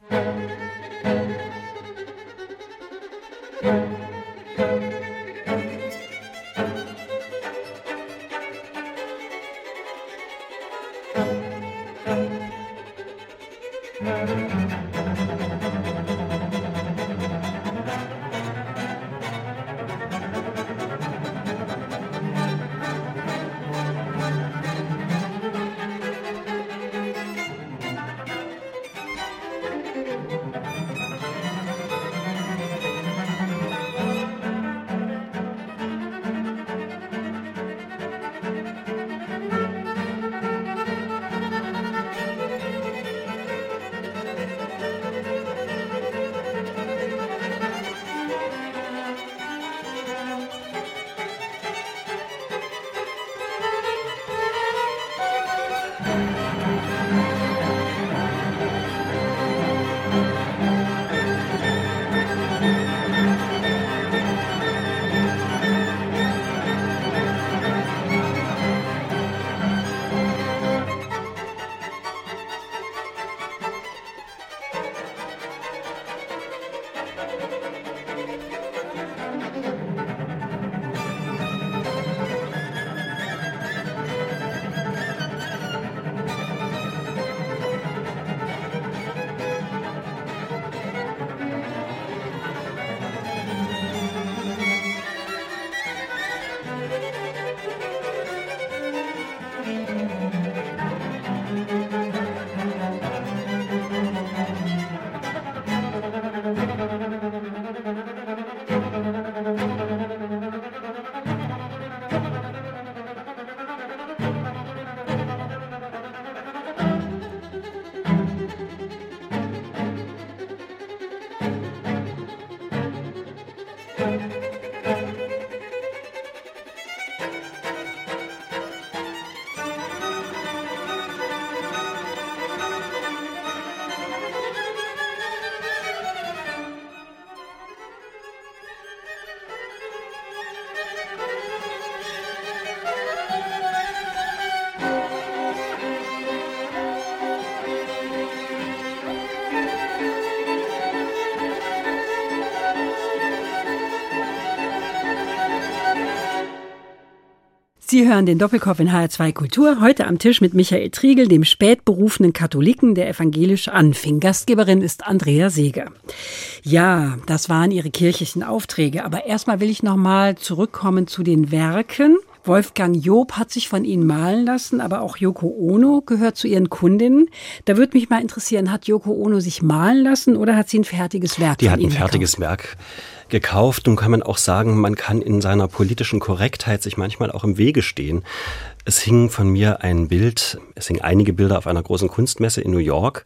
Sie hören den Doppelkopf in HR2 Kultur. Heute am Tisch mit Michael Triegel, dem spätberufenen Katholiken, der evangelisch anfing. Gastgeberin ist Andrea Seeger. Ja, das waren Ihre kirchlichen Aufträge. Aber erstmal will ich nochmal zurückkommen zu den Werken. Wolfgang Job hat sich von Ihnen malen lassen, aber auch Yoko Ono gehört zu Ihren Kundinnen. Da würde mich mal interessieren, hat Yoko Ono sich malen lassen oder hat sie ein fertiges Werk Die hat ein fertiges gekauft? Werk gekauft. Nun kann man auch sagen, man kann in seiner politischen Korrektheit sich manchmal auch im Wege stehen. Es hing von mir ein Bild, es hingen einige Bilder auf einer großen Kunstmesse in New York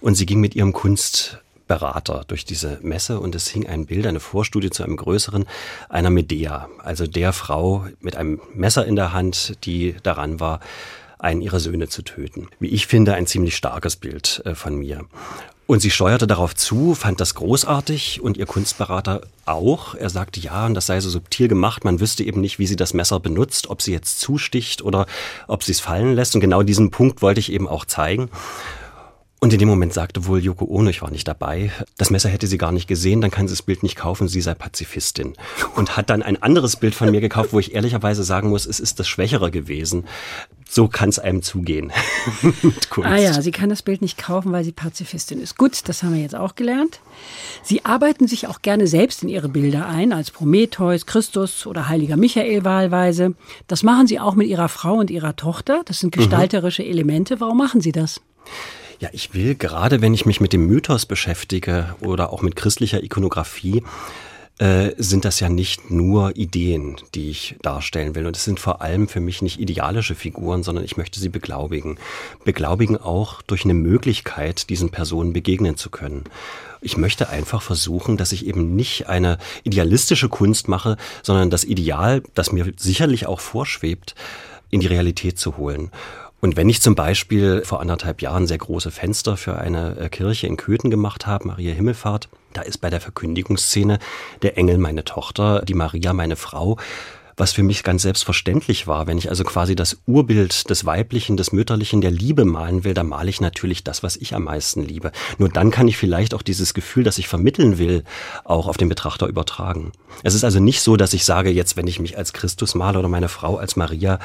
und sie ging mit ihrem Kunstberater durch diese Messe und es hing ein Bild, eine Vorstudie zu einem größeren, einer Medea, also der Frau mit einem Messer in der Hand, die daran war, einen ihrer Söhne zu töten. Wie ich finde, ein ziemlich starkes Bild äh, von mir. Und sie steuerte darauf zu, fand das großartig und ihr Kunstberater auch. Er sagte, ja, und das sei so subtil gemacht, man wüsste eben nicht, wie sie das Messer benutzt, ob sie jetzt zusticht oder ob sie es fallen lässt. Und genau diesen Punkt wollte ich eben auch zeigen. Und in dem Moment sagte wohl Yoko Ono, ich war nicht dabei, das Messer hätte sie gar nicht gesehen, dann kann sie das Bild nicht kaufen, sie sei Pazifistin. Und hat dann ein anderes Bild von mir gekauft, wo ich ehrlicherweise sagen muss, es ist das Schwächere gewesen. So kann es einem zugehen (laughs) mit Kunst. Ah ja, sie kann das Bild nicht kaufen, weil sie Pazifistin ist. Gut, das haben wir jetzt auch gelernt. Sie arbeiten sich auch gerne selbst in ihre Bilder ein, als Prometheus, Christus oder Heiliger Michael wahlweise. Das machen sie auch mit ihrer Frau und ihrer Tochter. Das sind gestalterische Elemente. Warum machen sie das? Ja, ich will gerade, wenn ich mich mit dem Mythos beschäftige oder auch mit christlicher Ikonografie, äh, sind das ja nicht nur Ideen, die ich darstellen will. Und es sind vor allem für mich nicht idealische Figuren, sondern ich möchte sie beglaubigen. Beglaubigen auch durch eine Möglichkeit, diesen Personen begegnen zu können. Ich möchte einfach versuchen, dass ich eben nicht eine idealistische Kunst mache, sondern das Ideal, das mir sicherlich auch vorschwebt, in die Realität zu holen. Und wenn ich zum Beispiel vor anderthalb Jahren sehr große Fenster für eine äh, Kirche in Köthen gemacht habe, Maria Himmelfahrt, da ist bei der Verkündigungsszene der Engel meine Tochter, die Maria meine Frau, was für mich ganz selbstverständlich war. Wenn ich also quasi das Urbild des Weiblichen, des Mütterlichen, der Liebe malen will, dann male ich natürlich das, was ich am meisten liebe. Nur dann kann ich vielleicht auch dieses Gefühl, das ich vermitteln will, auch auf den Betrachter übertragen. Es ist also nicht so, dass ich sage, jetzt, wenn ich mich als Christus male oder meine Frau als Maria,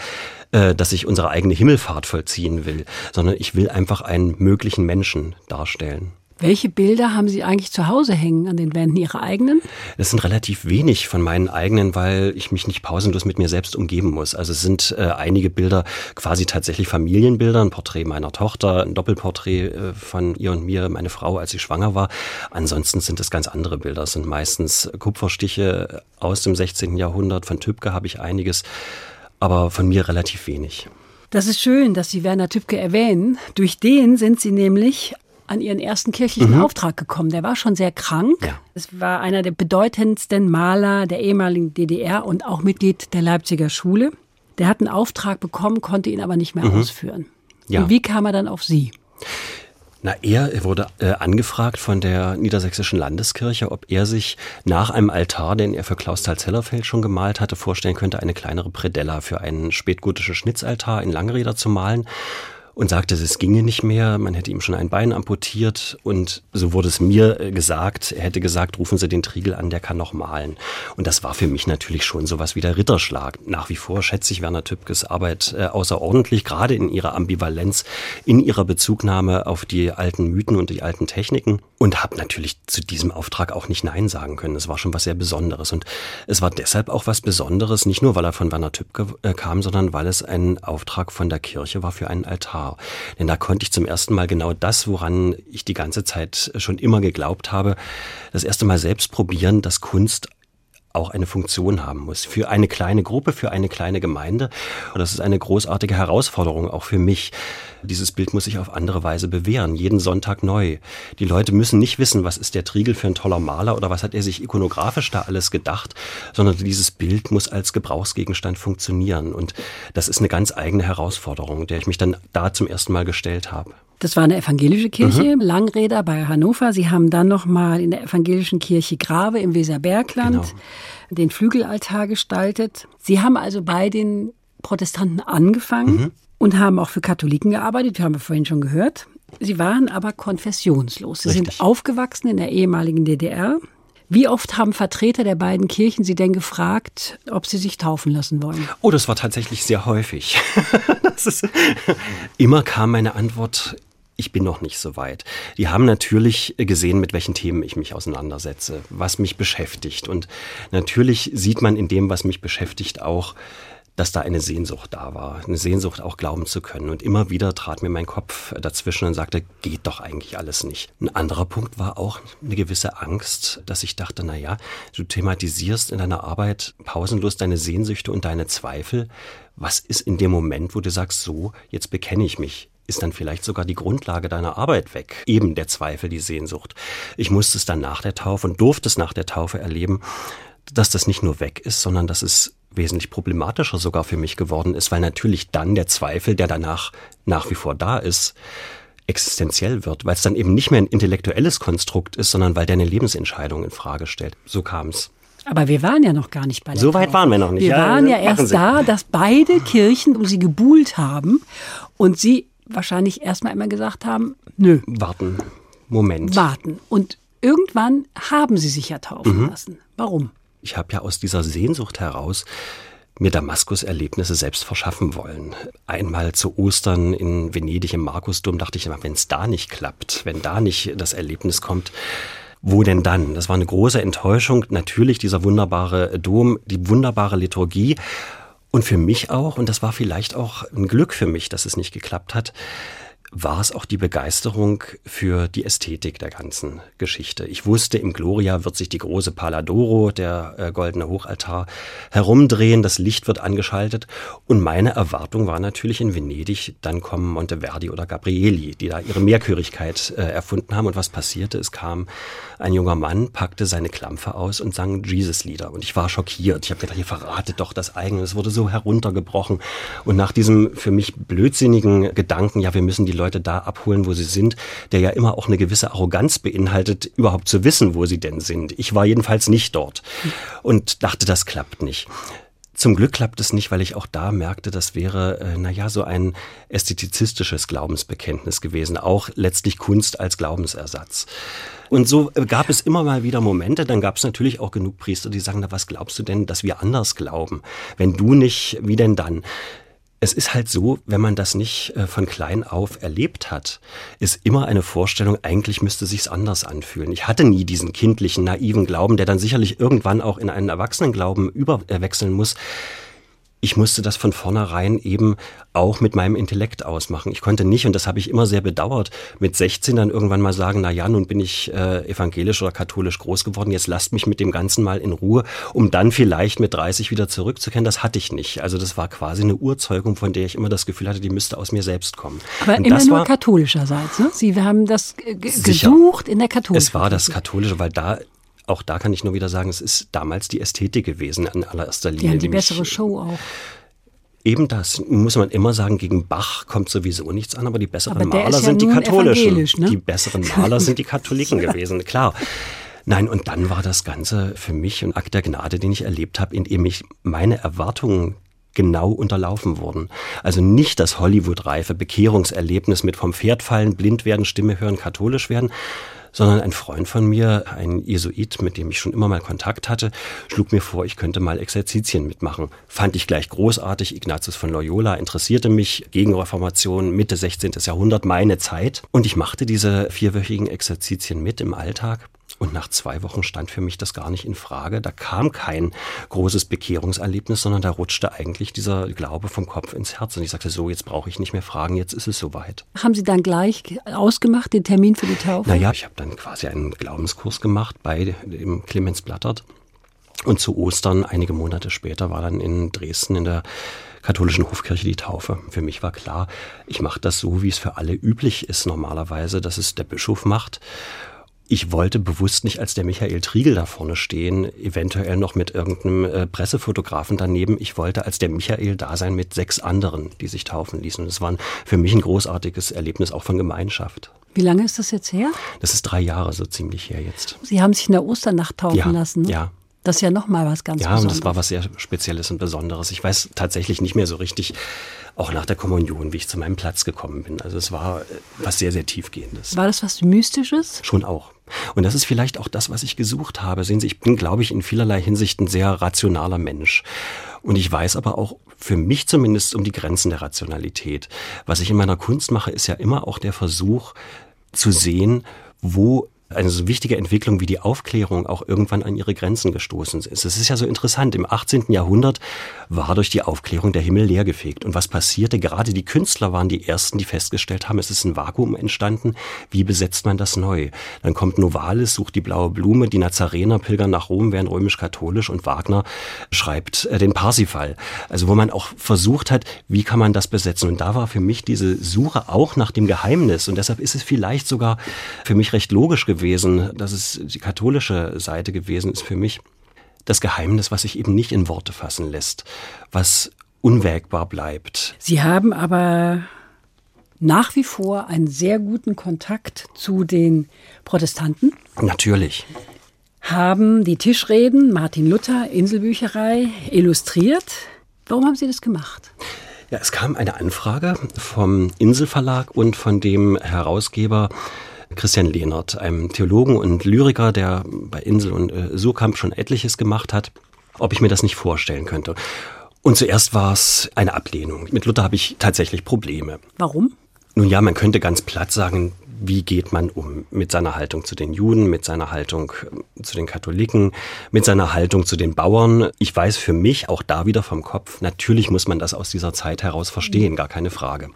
äh, dass ich unsere eigene Himmelfahrt vollziehen will, sondern ich will einfach einen möglichen Menschen darstellen. Welche Bilder haben Sie eigentlich zu Hause hängen an den Wänden? Ihre eigenen? Es sind relativ wenig von meinen eigenen, weil ich mich nicht pausenlos mit mir selbst umgeben muss. Also es sind äh, einige Bilder quasi tatsächlich Familienbilder, ein Porträt meiner Tochter, ein Doppelporträt äh, von ihr und mir, meine Frau, als sie schwanger war. Ansonsten sind es ganz andere Bilder. Es sind meistens Kupferstiche aus dem 16. Jahrhundert. Von Tübke habe ich einiges, aber von mir relativ wenig. Das ist schön, dass Sie Werner Tübke erwähnen. Durch den sind Sie nämlich an ihren ersten kirchlichen Mhm. Auftrag gekommen. Der war schon sehr krank. Ja. Es war einer der bedeutendsten Maler der ehemaligen DDR und auch Mitglied der Leipziger Schule. Der hat einen Auftrag bekommen, konnte ihn aber nicht mehr ausführen. Mhm. Ja. Und wie kam er dann auf Sie? Na, er wurde äh, angefragt von der Niedersächsischen Landeskirche, ob er sich nach einem Altar, den er für Klausthal-Zellerfeld schon gemalt hatte, vorstellen könnte, eine kleinere Predella für einen spätgotisches Schnitzaltar in Langräder zu malen. Und sagte, es ginge nicht mehr, man hätte ihm schon ein Bein amputiert und so wurde es mir äh, gesagt, er hätte gesagt, rufen Sie den Triegel an, der kann noch malen. Und das war für mich natürlich schon sowas wie der Ritterschlag. Nach wie vor schätze ich Werner Tübkes Arbeit äh, außerordentlich, gerade in ihrer Ambivalenz, in ihrer Bezugnahme auf die alten Mythen und die alten Techniken und habe natürlich zu diesem Auftrag auch nicht Nein sagen können. Es war schon was sehr Besonderes und es war deshalb auch was Besonderes, nicht nur weil er von Werner Tübke äh, kam, sondern weil es ein Auftrag von der Kirche war für einen Altar. Denn da konnte ich zum ersten Mal genau das, woran ich die ganze Zeit schon immer geglaubt habe, das erste Mal selbst probieren, dass Kunst auch eine Funktion haben muss. Für eine kleine Gruppe, für eine kleine Gemeinde. Und das ist eine großartige Herausforderung auch für mich. Dieses Bild muss sich auf andere Weise bewähren, jeden Sonntag neu. Die Leute müssen nicht wissen, was ist der Triegel für ein toller Maler oder was hat er sich ikonografisch da alles gedacht, sondern dieses Bild muss als Gebrauchsgegenstand funktionieren. Und das ist eine ganz eigene Herausforderung, der ich mich dann da zum ersten Mal gestellt habe. Das war eine evangelische Kirche, Langräder bei Hannover. Sie haben dann nochmal in der evangelischen Kirche Grave im Weserbergland Genau. den Flügelaltar gestaltet. Sie haben also bei den Protestanten angefangen und haben auch für Katholiken gearbeitet, haben wir vorhin schon gehört. Sie waren aber konfessionslos. Sie Richtig. sind aufgewachsen in der ehemaligen DDR. Wie oft haben Vertreter der beiden Kirchen Sie denn gefragt, ob Sie sich taufen lassen wollen? Oh, das war tatsächlich sehr häufig. (laughs) ist, immer kam meine Antwort, ich bin noch nicht so weit. Die haben natürlich gesehen, mit welchen Themen ich mich auseinandersetze, was mich beschäftigt. Und natürlich sieht man in dem, was mich beschäftigt, auch, dass da eine Sehnsucht da war, eine Sehnsucht auch glauben zu können. Und immer wieder trat mir mein Kopf dazwischen und sagte, geht doch eigentlich alles nicht. Ein anderer Punkt war auch eine gewisse Angst, dass ich dachte, na ja, du thematisierst in deiner Arbeit pausenlos deine Sehnsüchte und deine Zweifel. Was ist in dem Moment, wo du sagst, so, jetzt bekenne ich mich? ist dann vielleicht sogar die Grundlage deiner Arbeit weg. Eben der Zweifel, die Sehnsucht. Ich musste es dann nach der Taufe und durfte es nach der Taufe erleben, dass das nicht nur weg ist, sondern dass es wesentlich problematischer sogar für mich geworden ist, weil natürlich dann der Zweifel, der danach nach wie vor da ist, existenziell wird, weil es dann eben nicht mehr ein intellektuelles Konstrukt ist, sondern weil der eine Lebensentscheidung in Frage stellt. So kam es. Aber wir waren ja noch gar nicht bei der So weit Taufe. waren wir noch nicht. Wir ja, waren ja erst da, dass beide Kirchen um sie gebuhlt haben und sie wahrscheinlich erstmal immer gesagt haben, nö. Warten, Moment. Warten. Und irgendwann haben sie sich ja taufen mhm. lassen. Warum? Ich habe ja aus dieser Sehnsucht heraus mir Damaskus-Erlebnisse selbst verschaffen wollen. Einmal zu Ostern in Venedig im Markusdom dachte ich immer, wenn es da nicht klappt, wenn da nicht das Erlebnis kommt, wo denn dann? Das war eine große Enttäuschung. Natürlich dieser wunderbare Dom, die wunderbare Liturgie. Und für mich auch, und das war vielleicht auch ein Glück für mich, dass es nicht geklappt hat, war es auch die Begeisterung für die Ästhetik der ganzen Geschichte. Ich wusste, im Gloria wird sich die große Paladoro, der äh, goldene Hochaltar, herumdrehen, das Licht wird angeschaltet und meine Erwartung war natürlich in Venedig, dann kommen Monteverdi oder Gabrieli, die da ihre Mehrchörigkeit äh, erfunden haben und was passierte? Es kam ein junger Mann, packte seine Klampfe aus und sang Jesus-Lieder und ich war schockiert. Ich habe gedacht, ihr verratet doch das eigene. Es wurde so heruntergebrochen und nach diesem für mich blödsinnigen Gedanken, ja, wir müssen die Leute Leute da abholen, wo sie sind, der ja immer auch eine gewisse Arroganz beinhaltet, überhaupt zu wissen, wo sie denn sind. Ich war jedenfalls nicht dort und dachte, das klappt nicht. Zum Glück klappt es nicht, weil ich auch da merkte, das wäre, äh, naja, so ein ästhetizistisches Glaubensbekenntnis gewesen, auch letztlich Kunst als Glaubensersatz. Und so äh, gab es immer mal wieder Momente, dann gab es natürlich auch genug Priester, die sagen, na, was glaubst du denn, dass wir anders glauben? Wenn du nicht, wie denn dann? Es ist halt so, wenn man das nicht äh, von klein auf erlebt hat, ist immer eine Vorstellung, eigentlich müsste sich's anders anfühlen. Ich hatte nie diesen kindlichen, naiven Glauben, der dann sicherlich irgendwann auch in einen Erwachsenenglauben überwechseln muss ich musste das von vornherein eben auch mit meinem Intellekt ausmachen. Ich konnte nicht, und das habe ich immer sehr bedauert, mit 16 dann irgendwann mal sagen, na ja, nun bin ich äh, evangelisch oder katholisch groß geworden, jetzt lasst mich mit dem Ganzen mal in Ruhe, um dann vielleicht mit 30 wieder zurückzukehren. Das hatte ich nicht. Also das war quasi eine Urzeugung, von der ich immer das Gefühl hatte, die müsste aus mir selbst kommen. Aber und immer nur katholischerseits, ne? Sie haben das gesucht in der katholischen. Es war das katholische, weil da auch da kann ich nur wieder sagen, es ist damals die Ästhetik gewesen in allererster Linie. Ja, die bessere Show auch. Eben das muss man immer sagen, gegen Bach kommt sowieso nichts an, aber die besseren aber Maler ja sind die katholischen. Ne? Die besseren Maler sind die (laughs) Katholiken gewesen, klar. Nein, und dann war das Ganze für mich ein Akt der Gnade, den ich erlebt habe, in dem ich meine Erwartungen genau unterlaufen wurden. Also nicht das Hollywood-reife Bekehrungserlebnis mit vom Pferd fallen, blind werden, Stimme hören, katholisch werden, sondern ein Freund von mir, ein Jesuit, mit dem ich schon immer mal Kontakt hatte, schlug mir vor, ich könnte mal Exerzitien mitmachen. Fand ich gleich großartig. Ignatius von Loyola interessierte mich. Gegenreformation, Mitte 16. Jahrhundert, meine Zeit. Und ich machte diese vierwöchigen Exerzitien mit im Alltag. Und nach zwei Wochen stand für mich das gar nicht in Frage. Da kam kein großes Bekehrungserlebnis, sondern da rutschte eigentlich dieser Glaube vom Kopf ins Herz. Und ich sagte, so, jetzt brauche ich nicht mehr fragen, jetzt ist es soweit. Haben Sie dann gleich ausgemacht, den Termin für die Taufe? Naja, ich habe dann quasi einen Glaubenskurs gemacht bei dem Clemens Blattert. Und zu Ostern, einige Monate später, war dann in Dresden in der katholischen Hofkirche die Taufe. Für mich war klar, ich mache das so, wie es für alle üblich ist normalerweise, dass es der Bischof macht ich wollte bewusst nicht als der Michael Triegel da vorne stehen, eventuell noch mit irgendeinem äh, Pressefotografen daneben. Ich wollte als der Michael da sein mit sechs anderen, die sich taufen ließen. Und es war für mich ein großartiges Erlebnis auch von Gemeinschaft. Wie lange ist das jetzt her? Das ist drei Jahre so ziemlich her jetzt. Sie haben sich in der Osternacht taufen ja, lassen. Ne? Ja. Das ist ja nochmal was ganz ja, Besonderes. Ja, und das war was sehr Spezielles und Besonderes. Ich weiß tatsächlich nicht mehr so richtig, auch nach der Kommunion, wie ich zu meinem Platz gekommen bin. Also es war äh, was sehr, sehr tiefgehendes. War das was Mystisches? Schon auch. Und das ist vielleicht auch das, was ich gesucht habe. Sehen Sie, ich bin, glaube ich, in vielerlei Hinsicht ein sehr rationaler Mensch. Und ich weiß aber auch für mich zumindest um die Grenzen der Rationalität. Was ich in meiner Kunst mache, ist ja immer auch der Versuch zu sehen, wo eine so wichtige Entwicklung wie die Aufklärung auch irgendwann an ihre Grenzen gestoßen ist. Es ist ja so interessant, im 18. Jahrhundert war durch die Aufklärung der Himmel leergefegt. Und was passierte? Gerade die Künstler waren die Ersten, die festgestellt haben, es ist ein Vakuum entstanden. Wie besetzt man das neu? Dann kommt Novalis, sucht die blaue Blume, die Nazarener pilgern nach Rom, werden römisch-katholisch und Wagner schreibt äh, den Parsifal. Also wo man auch versucht hat, wie kann man das besetzen? Und da war für mich diese Suche auch nach dem Geheimnis. Und deshalb ist es vielleicht sogar für mich recht logisch gewesen, gewesen, dass es die katholische Seite gewesen ist für mich. Das Geheimnis, was sich eben nicht in Worte fassen lässt, was unwägbar bleibt. Sie haben aber nach wie vor einen sehr guten Kontakt zu den Protestanten. Natürlich. Haben die Tischreden Martin Luther, Inselbücherei, illustriert. Warum haben Sie das gemacht? Ja, es kam eine Anfrage vom Inselverlag und von dem Herausgeber Christian Lehnert, einem Theologen und Lyriker, der bei Insel und äh, Surkamp schon etliches gemacht hat, ob ich mir das nicht vorstellen könnte. Und zuerst war es eine Ablehnung. Mit Luther habe ich tatsächlich Probleme. Warum? Nun ja, man könnte ganz platt sagen, wie geht man um mit seiner Haltung zu den Juden, mit seiner Haltung äh, zu den Katholiken, mit seiner Haltung zu den Bauern. Ich weiß für mich auch da wieder vom Kopf, natürlich muss man das aus dieser Zeit heraus verstehen, gar keine Frage.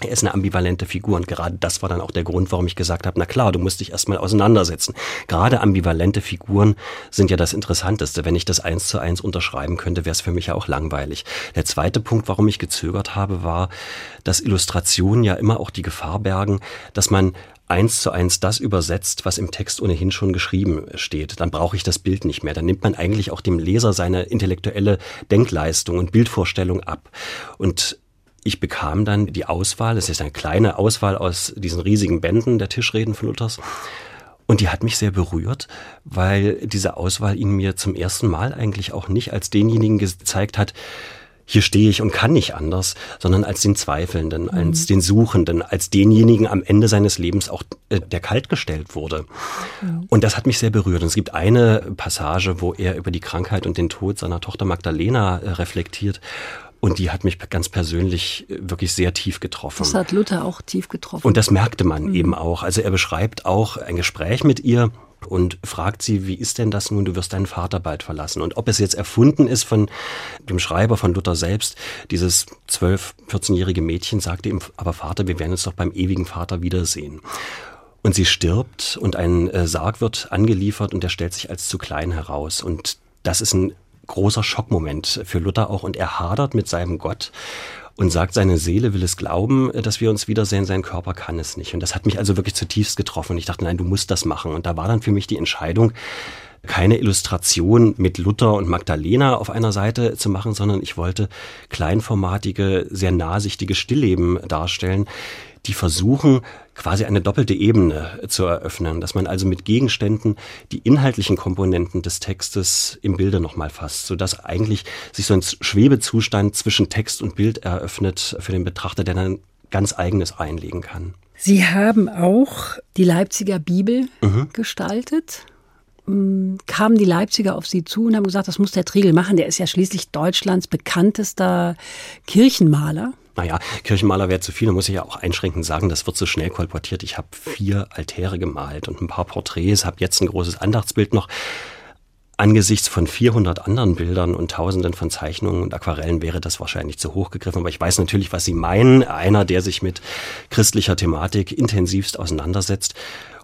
Er ist eine ambivalente Figur und gerade das war dann auch der Grund, warum ich gesagt habe, na klar, du musst dich erstmal auseinandersetzen. Gerade ambivalente Figuren sind ja das Interessanteste. Wenn ich das eins zu eins unterschreiben könnte, wäre es für mich ja auch langweilig. Der zweite Punkt, warum ich gezögert habe, war, dass Illustrationen ja immer auch die Gefahr bergen, dass man eins zu eins das übersetzt, was im Text ohnehin schon geschrieben steht. Dann brauche ich das Bild nicht mehr. Dann nimmt man eigentlich auch dem Leser seine intellektuelle Denkleistung und Bildvorstellung ab. Und ich bekam dann die Auswahl, es ist eine kleine Auswahl aus diesen riesigen Bänden der Tischreden von Luthers. Und die hat mich sehr berührt, weil diese Auswahl ihn mir zum ersten Mal eigentlich auch nicht als denjenigen gezeigt hat, hier stehe ich und kann nicht anders, sondern als den Zweifelnden, mhm. als den Suchenden, als denjenigen am Ende seines Lebens auch, äh, der kaltgestellt wurde. Mhm. Und das hat mich sehr berührt. Und es gibt eine Passage, wo er über die Krankheit und den Tod seiner Tochter Magdalena äh, reflektiert. Und die hat mich ganz persönlich äh, wirklich sehr tief getroffen. Das hat Luther auch tief getroffen. Und das merkte man mhm. eben auch. Also er beschreibt auch ein Gespräch mit ihr und fragt sie, wie ist denn das nun, du wirst deinen Vater bald verlassen. Und ob es jetzt erfunden ist von dem Schreiber von Luther selbst, dieses 12-, 14-jährige Mädchen sagte ihm, aber Vater, wir werden uns doch beim ewigen Vater wiedersehen. Und sie stirbt und ein äh, Sarg wird angeliefert und der stellt sich als zu klein heraus. Und das ist ein großer Schockmoment für Luther auch und er hadert mit seinem Gott und sagt, seine Seele will es glauben, dass wir uns wiedersehen, sein Körper kann es nicht. Und das hat mich also wirklich zutiefst getroffen. Und ich dachte, nein, du musst das machen. Und da war dann für mich die Entscheidung, keine Illustration mit Luther und Magdalena auf einer Seite zu machen, sondern ich wollte kleinformatige, sehr nahsichtige Stillleben darstellen, die versuchen, quasi eine doppelte Ebene zu eröffnen, dass man also mit Gegenständen die inhaltlichen Komponenten des Textes im Bilde nochmal fasst, sodass eigentlich sich so ein Schwebezustand zwischen Text und Bild eröffnet für den Betrachter, der dann ganz eigenes einlegen kann. Sie haben auch die Leipziger Bibel mhm. gestaltet mm, kamen die Leipziger auf sie zu und haben gesagt, das muss der Triegel machen. Der ist ja schließlich Deutschlands bekanntester Kirchenmaler. Naja, Kirchenmaler wäre zu viel, da muss ich ja auch einschränkend sagen, das wird so schnell kolportiert. Ich habe vier Altäre gemalt und ein paar Porträts, habe jetzt ein großes Andachtsbild noch. Angesichts von 400 anderen Bildern und Tausenden von Zeichnungen und Aquarellen wäre das wahrscheinlich zu hoch gegriffen. Aber ich weiß natürlich, was Sie meinen. Einer, der sich mit christlicher Thematik intensivst auseinandersetzt.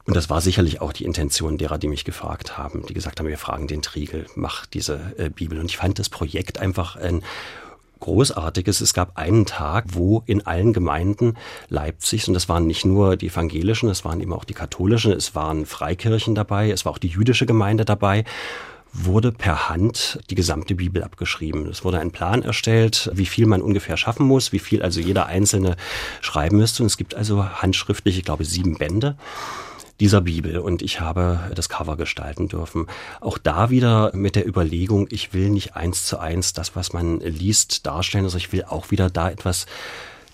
Und das war sicherlich auch die Intention derer, die mich gefragt haben, die gesagt haben, wir fragen den Triegel, mach diese äh, Bibel. Und ich fand das Projekt einfach ein Großartiges. Es gab einen Tag, wo in allen Gemeinden Leipzigs, und das waren nicht nur die evangelischen, es waren eben auch die katholischen, es waren Freikirchen dabei, es war auch die jüdische Gemeinde dabei, wurde per Hand die gesamte Bibel abgeschrieben. Es wurde ein Plan erstellt, wie viel man ungefähr schaffen muss, wie viel also jeder Einzelne schreiben müsste. Und es gibt also handschriftlich, ich glaube, sieben Bände dieser Bibel und ich habe das Cover gestalten dürfen. Auch da wieder mit der Überlegung, ich will nicht eins zu eins das, was man liest, darstellen, sondern ich will auch wieder da etwas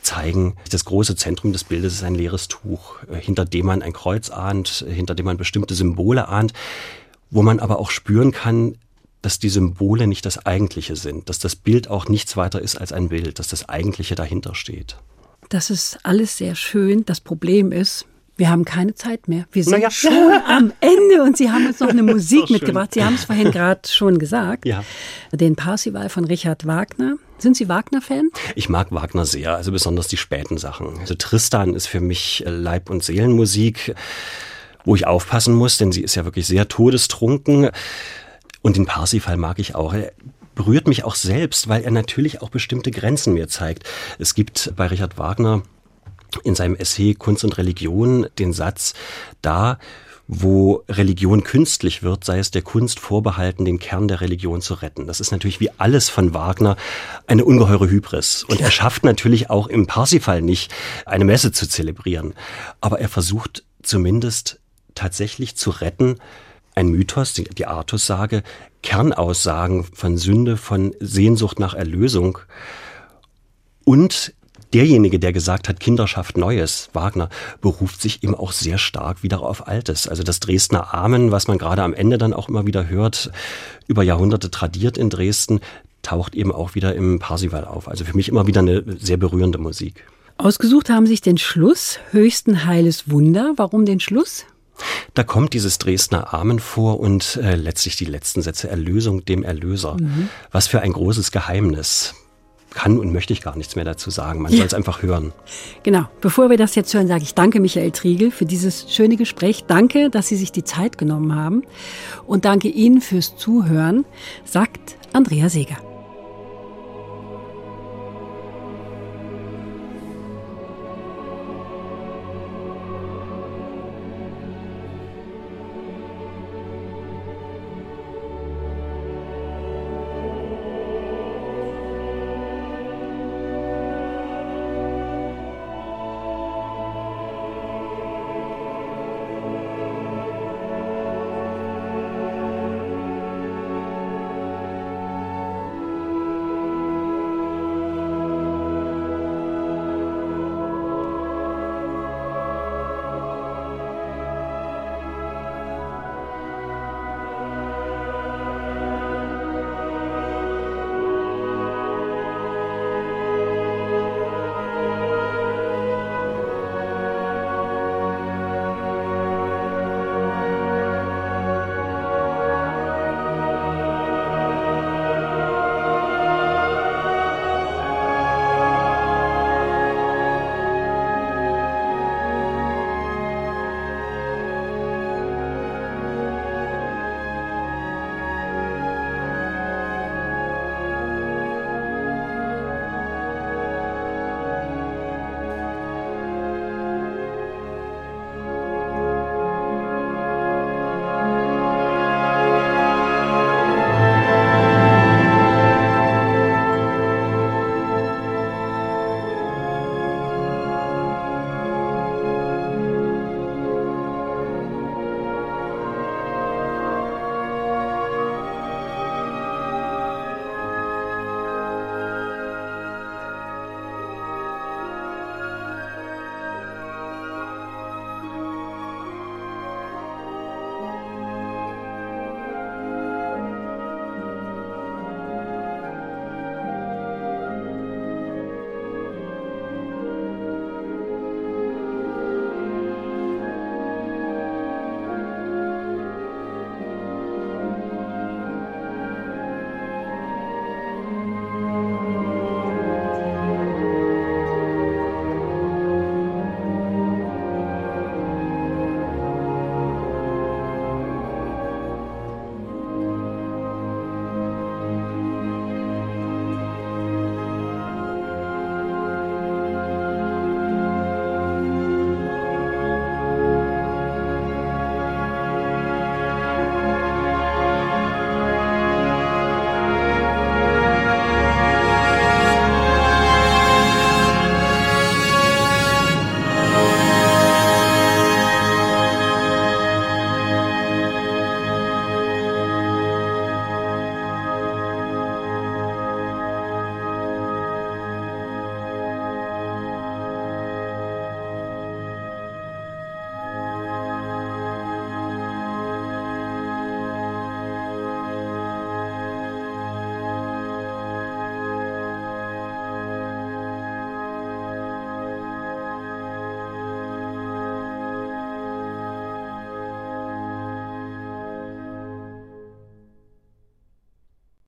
zeigen, das große Zentrum des Bildes ist ein leeres Tuch, hinter dem man ein Kreuz ahnt, hinter dem man bestimmte Symbole ahnt, wo man aber auch spüren kann, dass die Symbole nicht das Eigentliche sind, dass das Bild auch nichts weiter ist als ein Bild, dass das Eigentliche dahinter steht. Das ist alles sehr schön. Das Problem ist, wir haben keine Zeit mehr. Wir sind naja. schon (laughs) am Ende und Sie haben uns noch eine Musik mitgebracht. Sie haben es vorhin gerade schon gesagt. Ja. Den Parsival von Richard Wagner. Sind Sie Wagner-Fan? Ich mag Wagner sehr, also besonders die späten Sachen. Also Tristan ist für mich Leib- und Seelenmusik, wo ich aufpassen muss, denn sie ist ja wirklich sehr todestrunken. Und den Parsifal mag ich auch. Er berührt mich auch selbst, weil er natürlich auch bestimmte Grenzen mir zeigt. Es gibt bei Richard Wagner in seinem Essay Kunst und Religion den Satz, da wo Religion künstlich wird, sei es der Kunst vorbehalten, den Kern der Religion zu retten. Das ist natürlich wie alles von Wagner eine ungeheure Hybris. Und er schafft natürlich auch im Parsifal nicht, eine Messe zu zelebrieren. Aber er versucht zumindest tatsächlich zu retten, ein Mythos, die Artus-Sage, Kernaussagen von Sünde, von Sehnsucht nach Erlösung und derjenige, der gesagt hat, Kinder schafft Neues, Wagner, beruft sich eben auch sehr stark wieder auf Altes. Also das Dresdner Amen, was man gerade am Ende dann auch immer wieder hört, über Jahrhunderte tradiert in Dresden, taucht eben auch wieder im Parsival auf. Also für mich immer wieder eine sehr berührende Musik. Ausgesucht haben sich den Schluss, höchsten heiles Wunder. Warum den Schluss? Da kommt dieses Dresdner Amen vor und äh, letztlich die letzten Sätze Erlösung dem Erlöser. Mhm. Was für ein großes Geheimnis kann und möchte ich gar nichts mehr dazu sagen. Man ja. soll es einfach hören. Genau. Bevor wir das jetzt hören, sage ich danke Michael Triegel für dieses schöne Gespräch. Danke, dass Sie sich die Zeit genommen haben. Und danke Ihnen fürs Zuhören, sagt Andrea Seeger.